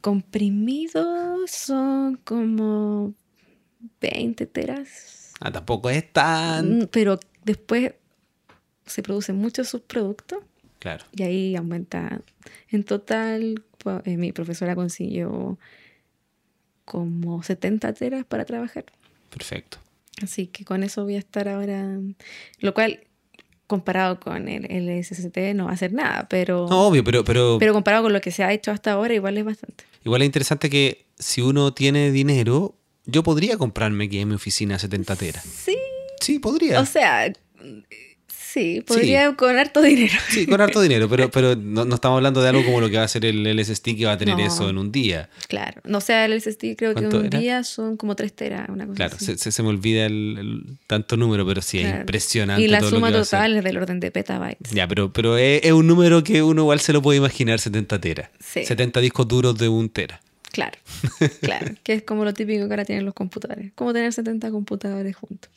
Comprimidos son como 20 teras, Ah, tampoco es tan... Mm, pero después se producen muchos subproductos Claro. y ahí aumenta. En total, pues, eh, mi profesora consiguió como 70 teras para trabajar. Perfecto. Así que con eso voy a estar ahora, lo cual comparado con el, el SST no va a ser nada, pero, No, obvio, pero, pero, pero comparado con lo que se ha hecho hasta ahora igual es bastante. igual es interesante que si uno tiene dinero, yo podría comprarme aquí en mi oficina 70 teras. Sí, Sí, podría. o sea, sí, podría con harto dinero. Sí, con harto dinero, pero, pero no, no estamos hablando de algo como lo que va a ser el LSD que va a tener No. eso en un día. Claro, no sé, el SST creo que ¿Cuánto un era? día son como 3 teras, una cosa Claro, así. se, se- se me olvida el, el tanto número, pero sí, es Claro. impresionante. Y la todo lo suma que a hacer. total es del orden de petabytes. Ya, pero, pero es, es un número que uno igual se lo puede imaginar, 70 teras. Sí. 70 discos duros de un tera. Claro, claro, que es como lo típico que ahora tienen los computadores, como tener 70 computadores juntos.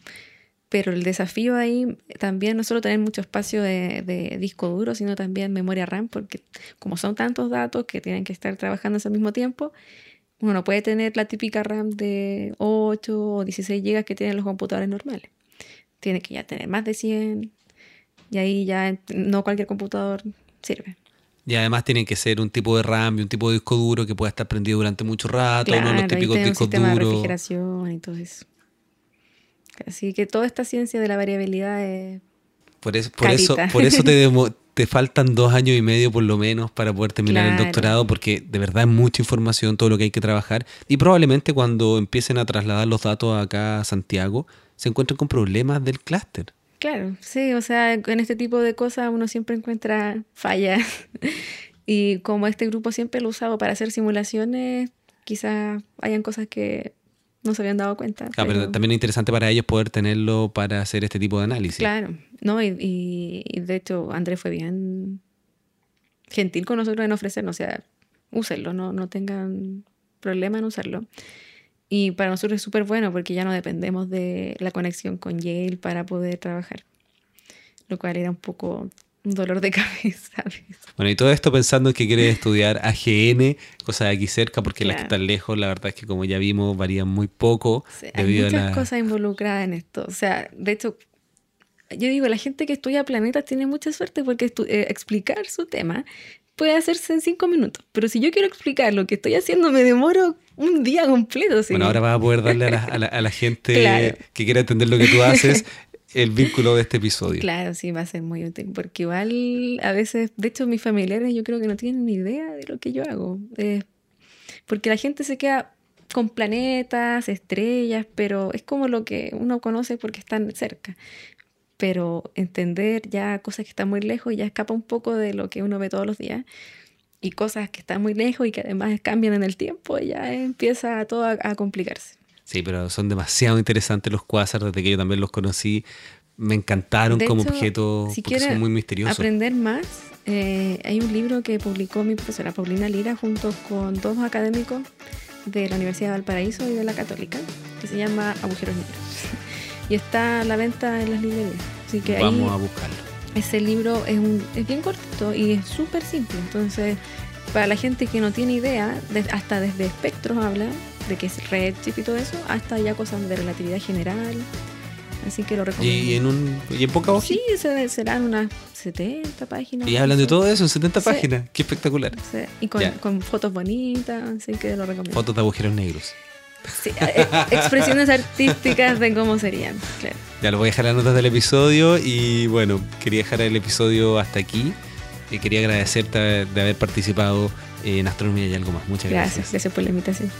Pero el desafío ahí también no solo tener mucho espacio de, de disco duro, sino también memoria RAM, porque como son tantos datos que tienen que estar trabajando al mismo tiempo, uno no puede tener la típica RAM de 8 o 16 GB que tienen los computadores normales. Tiene que ya tener más de 100 y ahí ya no cualquier computador sirve. Y además tienen que ser un tipo de RAM y un tipo de disco duro que pueda estar prendido durante mucho rato, no los ahí típicos tiene un discos de duros. refrigeración y todo eso. Así que toda esta ciencia de la variabilidad es, Por eso, por eso, por eso te, te faltan dos años y medio por lo menos para poder terminar el doctorado, porque de verdad es mucha información todo lo que hay que trabajar. Y probablemente cuando empiecen a trasladar los datos acá a Santiago, se encuentren con problemas del clúster. Claro, sí, o sea, en este tipo de cosas uno siempre encuentra fallas. y como este grupo siempre lo ha usado para hacer simulaciones, quizás hayan cosas que no se habían dado cuenta. Claro, pero... también es interesante para ellos poder tenerlo para hacer este tipo de análisis. Claro, no, y, y, de hecho Andrés fue bien gentil con nosotros en ofrecernos, o sea, úsenlo, no, no tengan problema en usarlo. Y para nosotros es súper bueno porque ya no dependemos de la conexión con Yale para poder trabajar, lo cual era un poco dolor de cabeza. Bueno, y todo esto pensando que quieres estudiar AGN, cosas de aquí cerca, porque las que están lejos, la verdad es que como ya vimos, varían muy poco. hay muchas cosas involucradas en esto. O sea, de hecho, yo digo, la gente que estudia planetas tiene mucha suerte porque eh, explicar su tema puede hacerse en cinco minutos. Pero si yo quiero explicar lo que estoy haciendo, me demoro un día completo. Bueno, ahora vas a poder darle a la, gente que quiera entender lo que tú haces el vínculo de este episodio. Claro, sí, va a ser muy útil, porque igual a veces, de hecho mis familiares yo creo que no tienen ni idea de lo que yo hago, porque la gente se queda con planetas, estrellas, pero es como lo que uno conoce porque están cerca. Pero entender ya cosas que están muy lejos ya escapa un poco de lo que uno ve todos los días. Y cosas que están muy lejos y que además cambian en el tiempo, ya empieza todo a complicarse. Sí, pero son demasiado interesantes los cuásar desde que yo también los conocí. Me encantaron como objetos porque son muy misteriosos. aprender más, eh, hay un libro que publicó mi profesora Paulina Lira junto con dos académicos de la Universidad de Valparaíso y de la Católica, que se llama Agujeros Negros. y está a la venta en las librerías. Así que Vamos a buscarlo. Ese libro es, un, es bien cortito y es súper simple. Entonces, para la gente que no tiene idea, hasta desde espectros habla, de que es redshift y todo eso, hasta ya cosas de relatividad general. Así que lo recomiendo. ¿Y en, un, y en poca hoja? Sí, serán unas 70 páginas. Y hablan de todo eso en 70 páginas. Qué espectacular. Y con, fotos bonitas, así que lo recomiendo. Fotos de agujeros negros. Sí, eh, expresiones artísticas de cómo serían. Ya lo voy a dejar en las notas del episodio y bueno, quería dejar el episodio hasta aquí. Y eh, quería agradecerte de haber participado en Astronomía y algo más. Muchas gracias. Gracias, gracias por la invitación.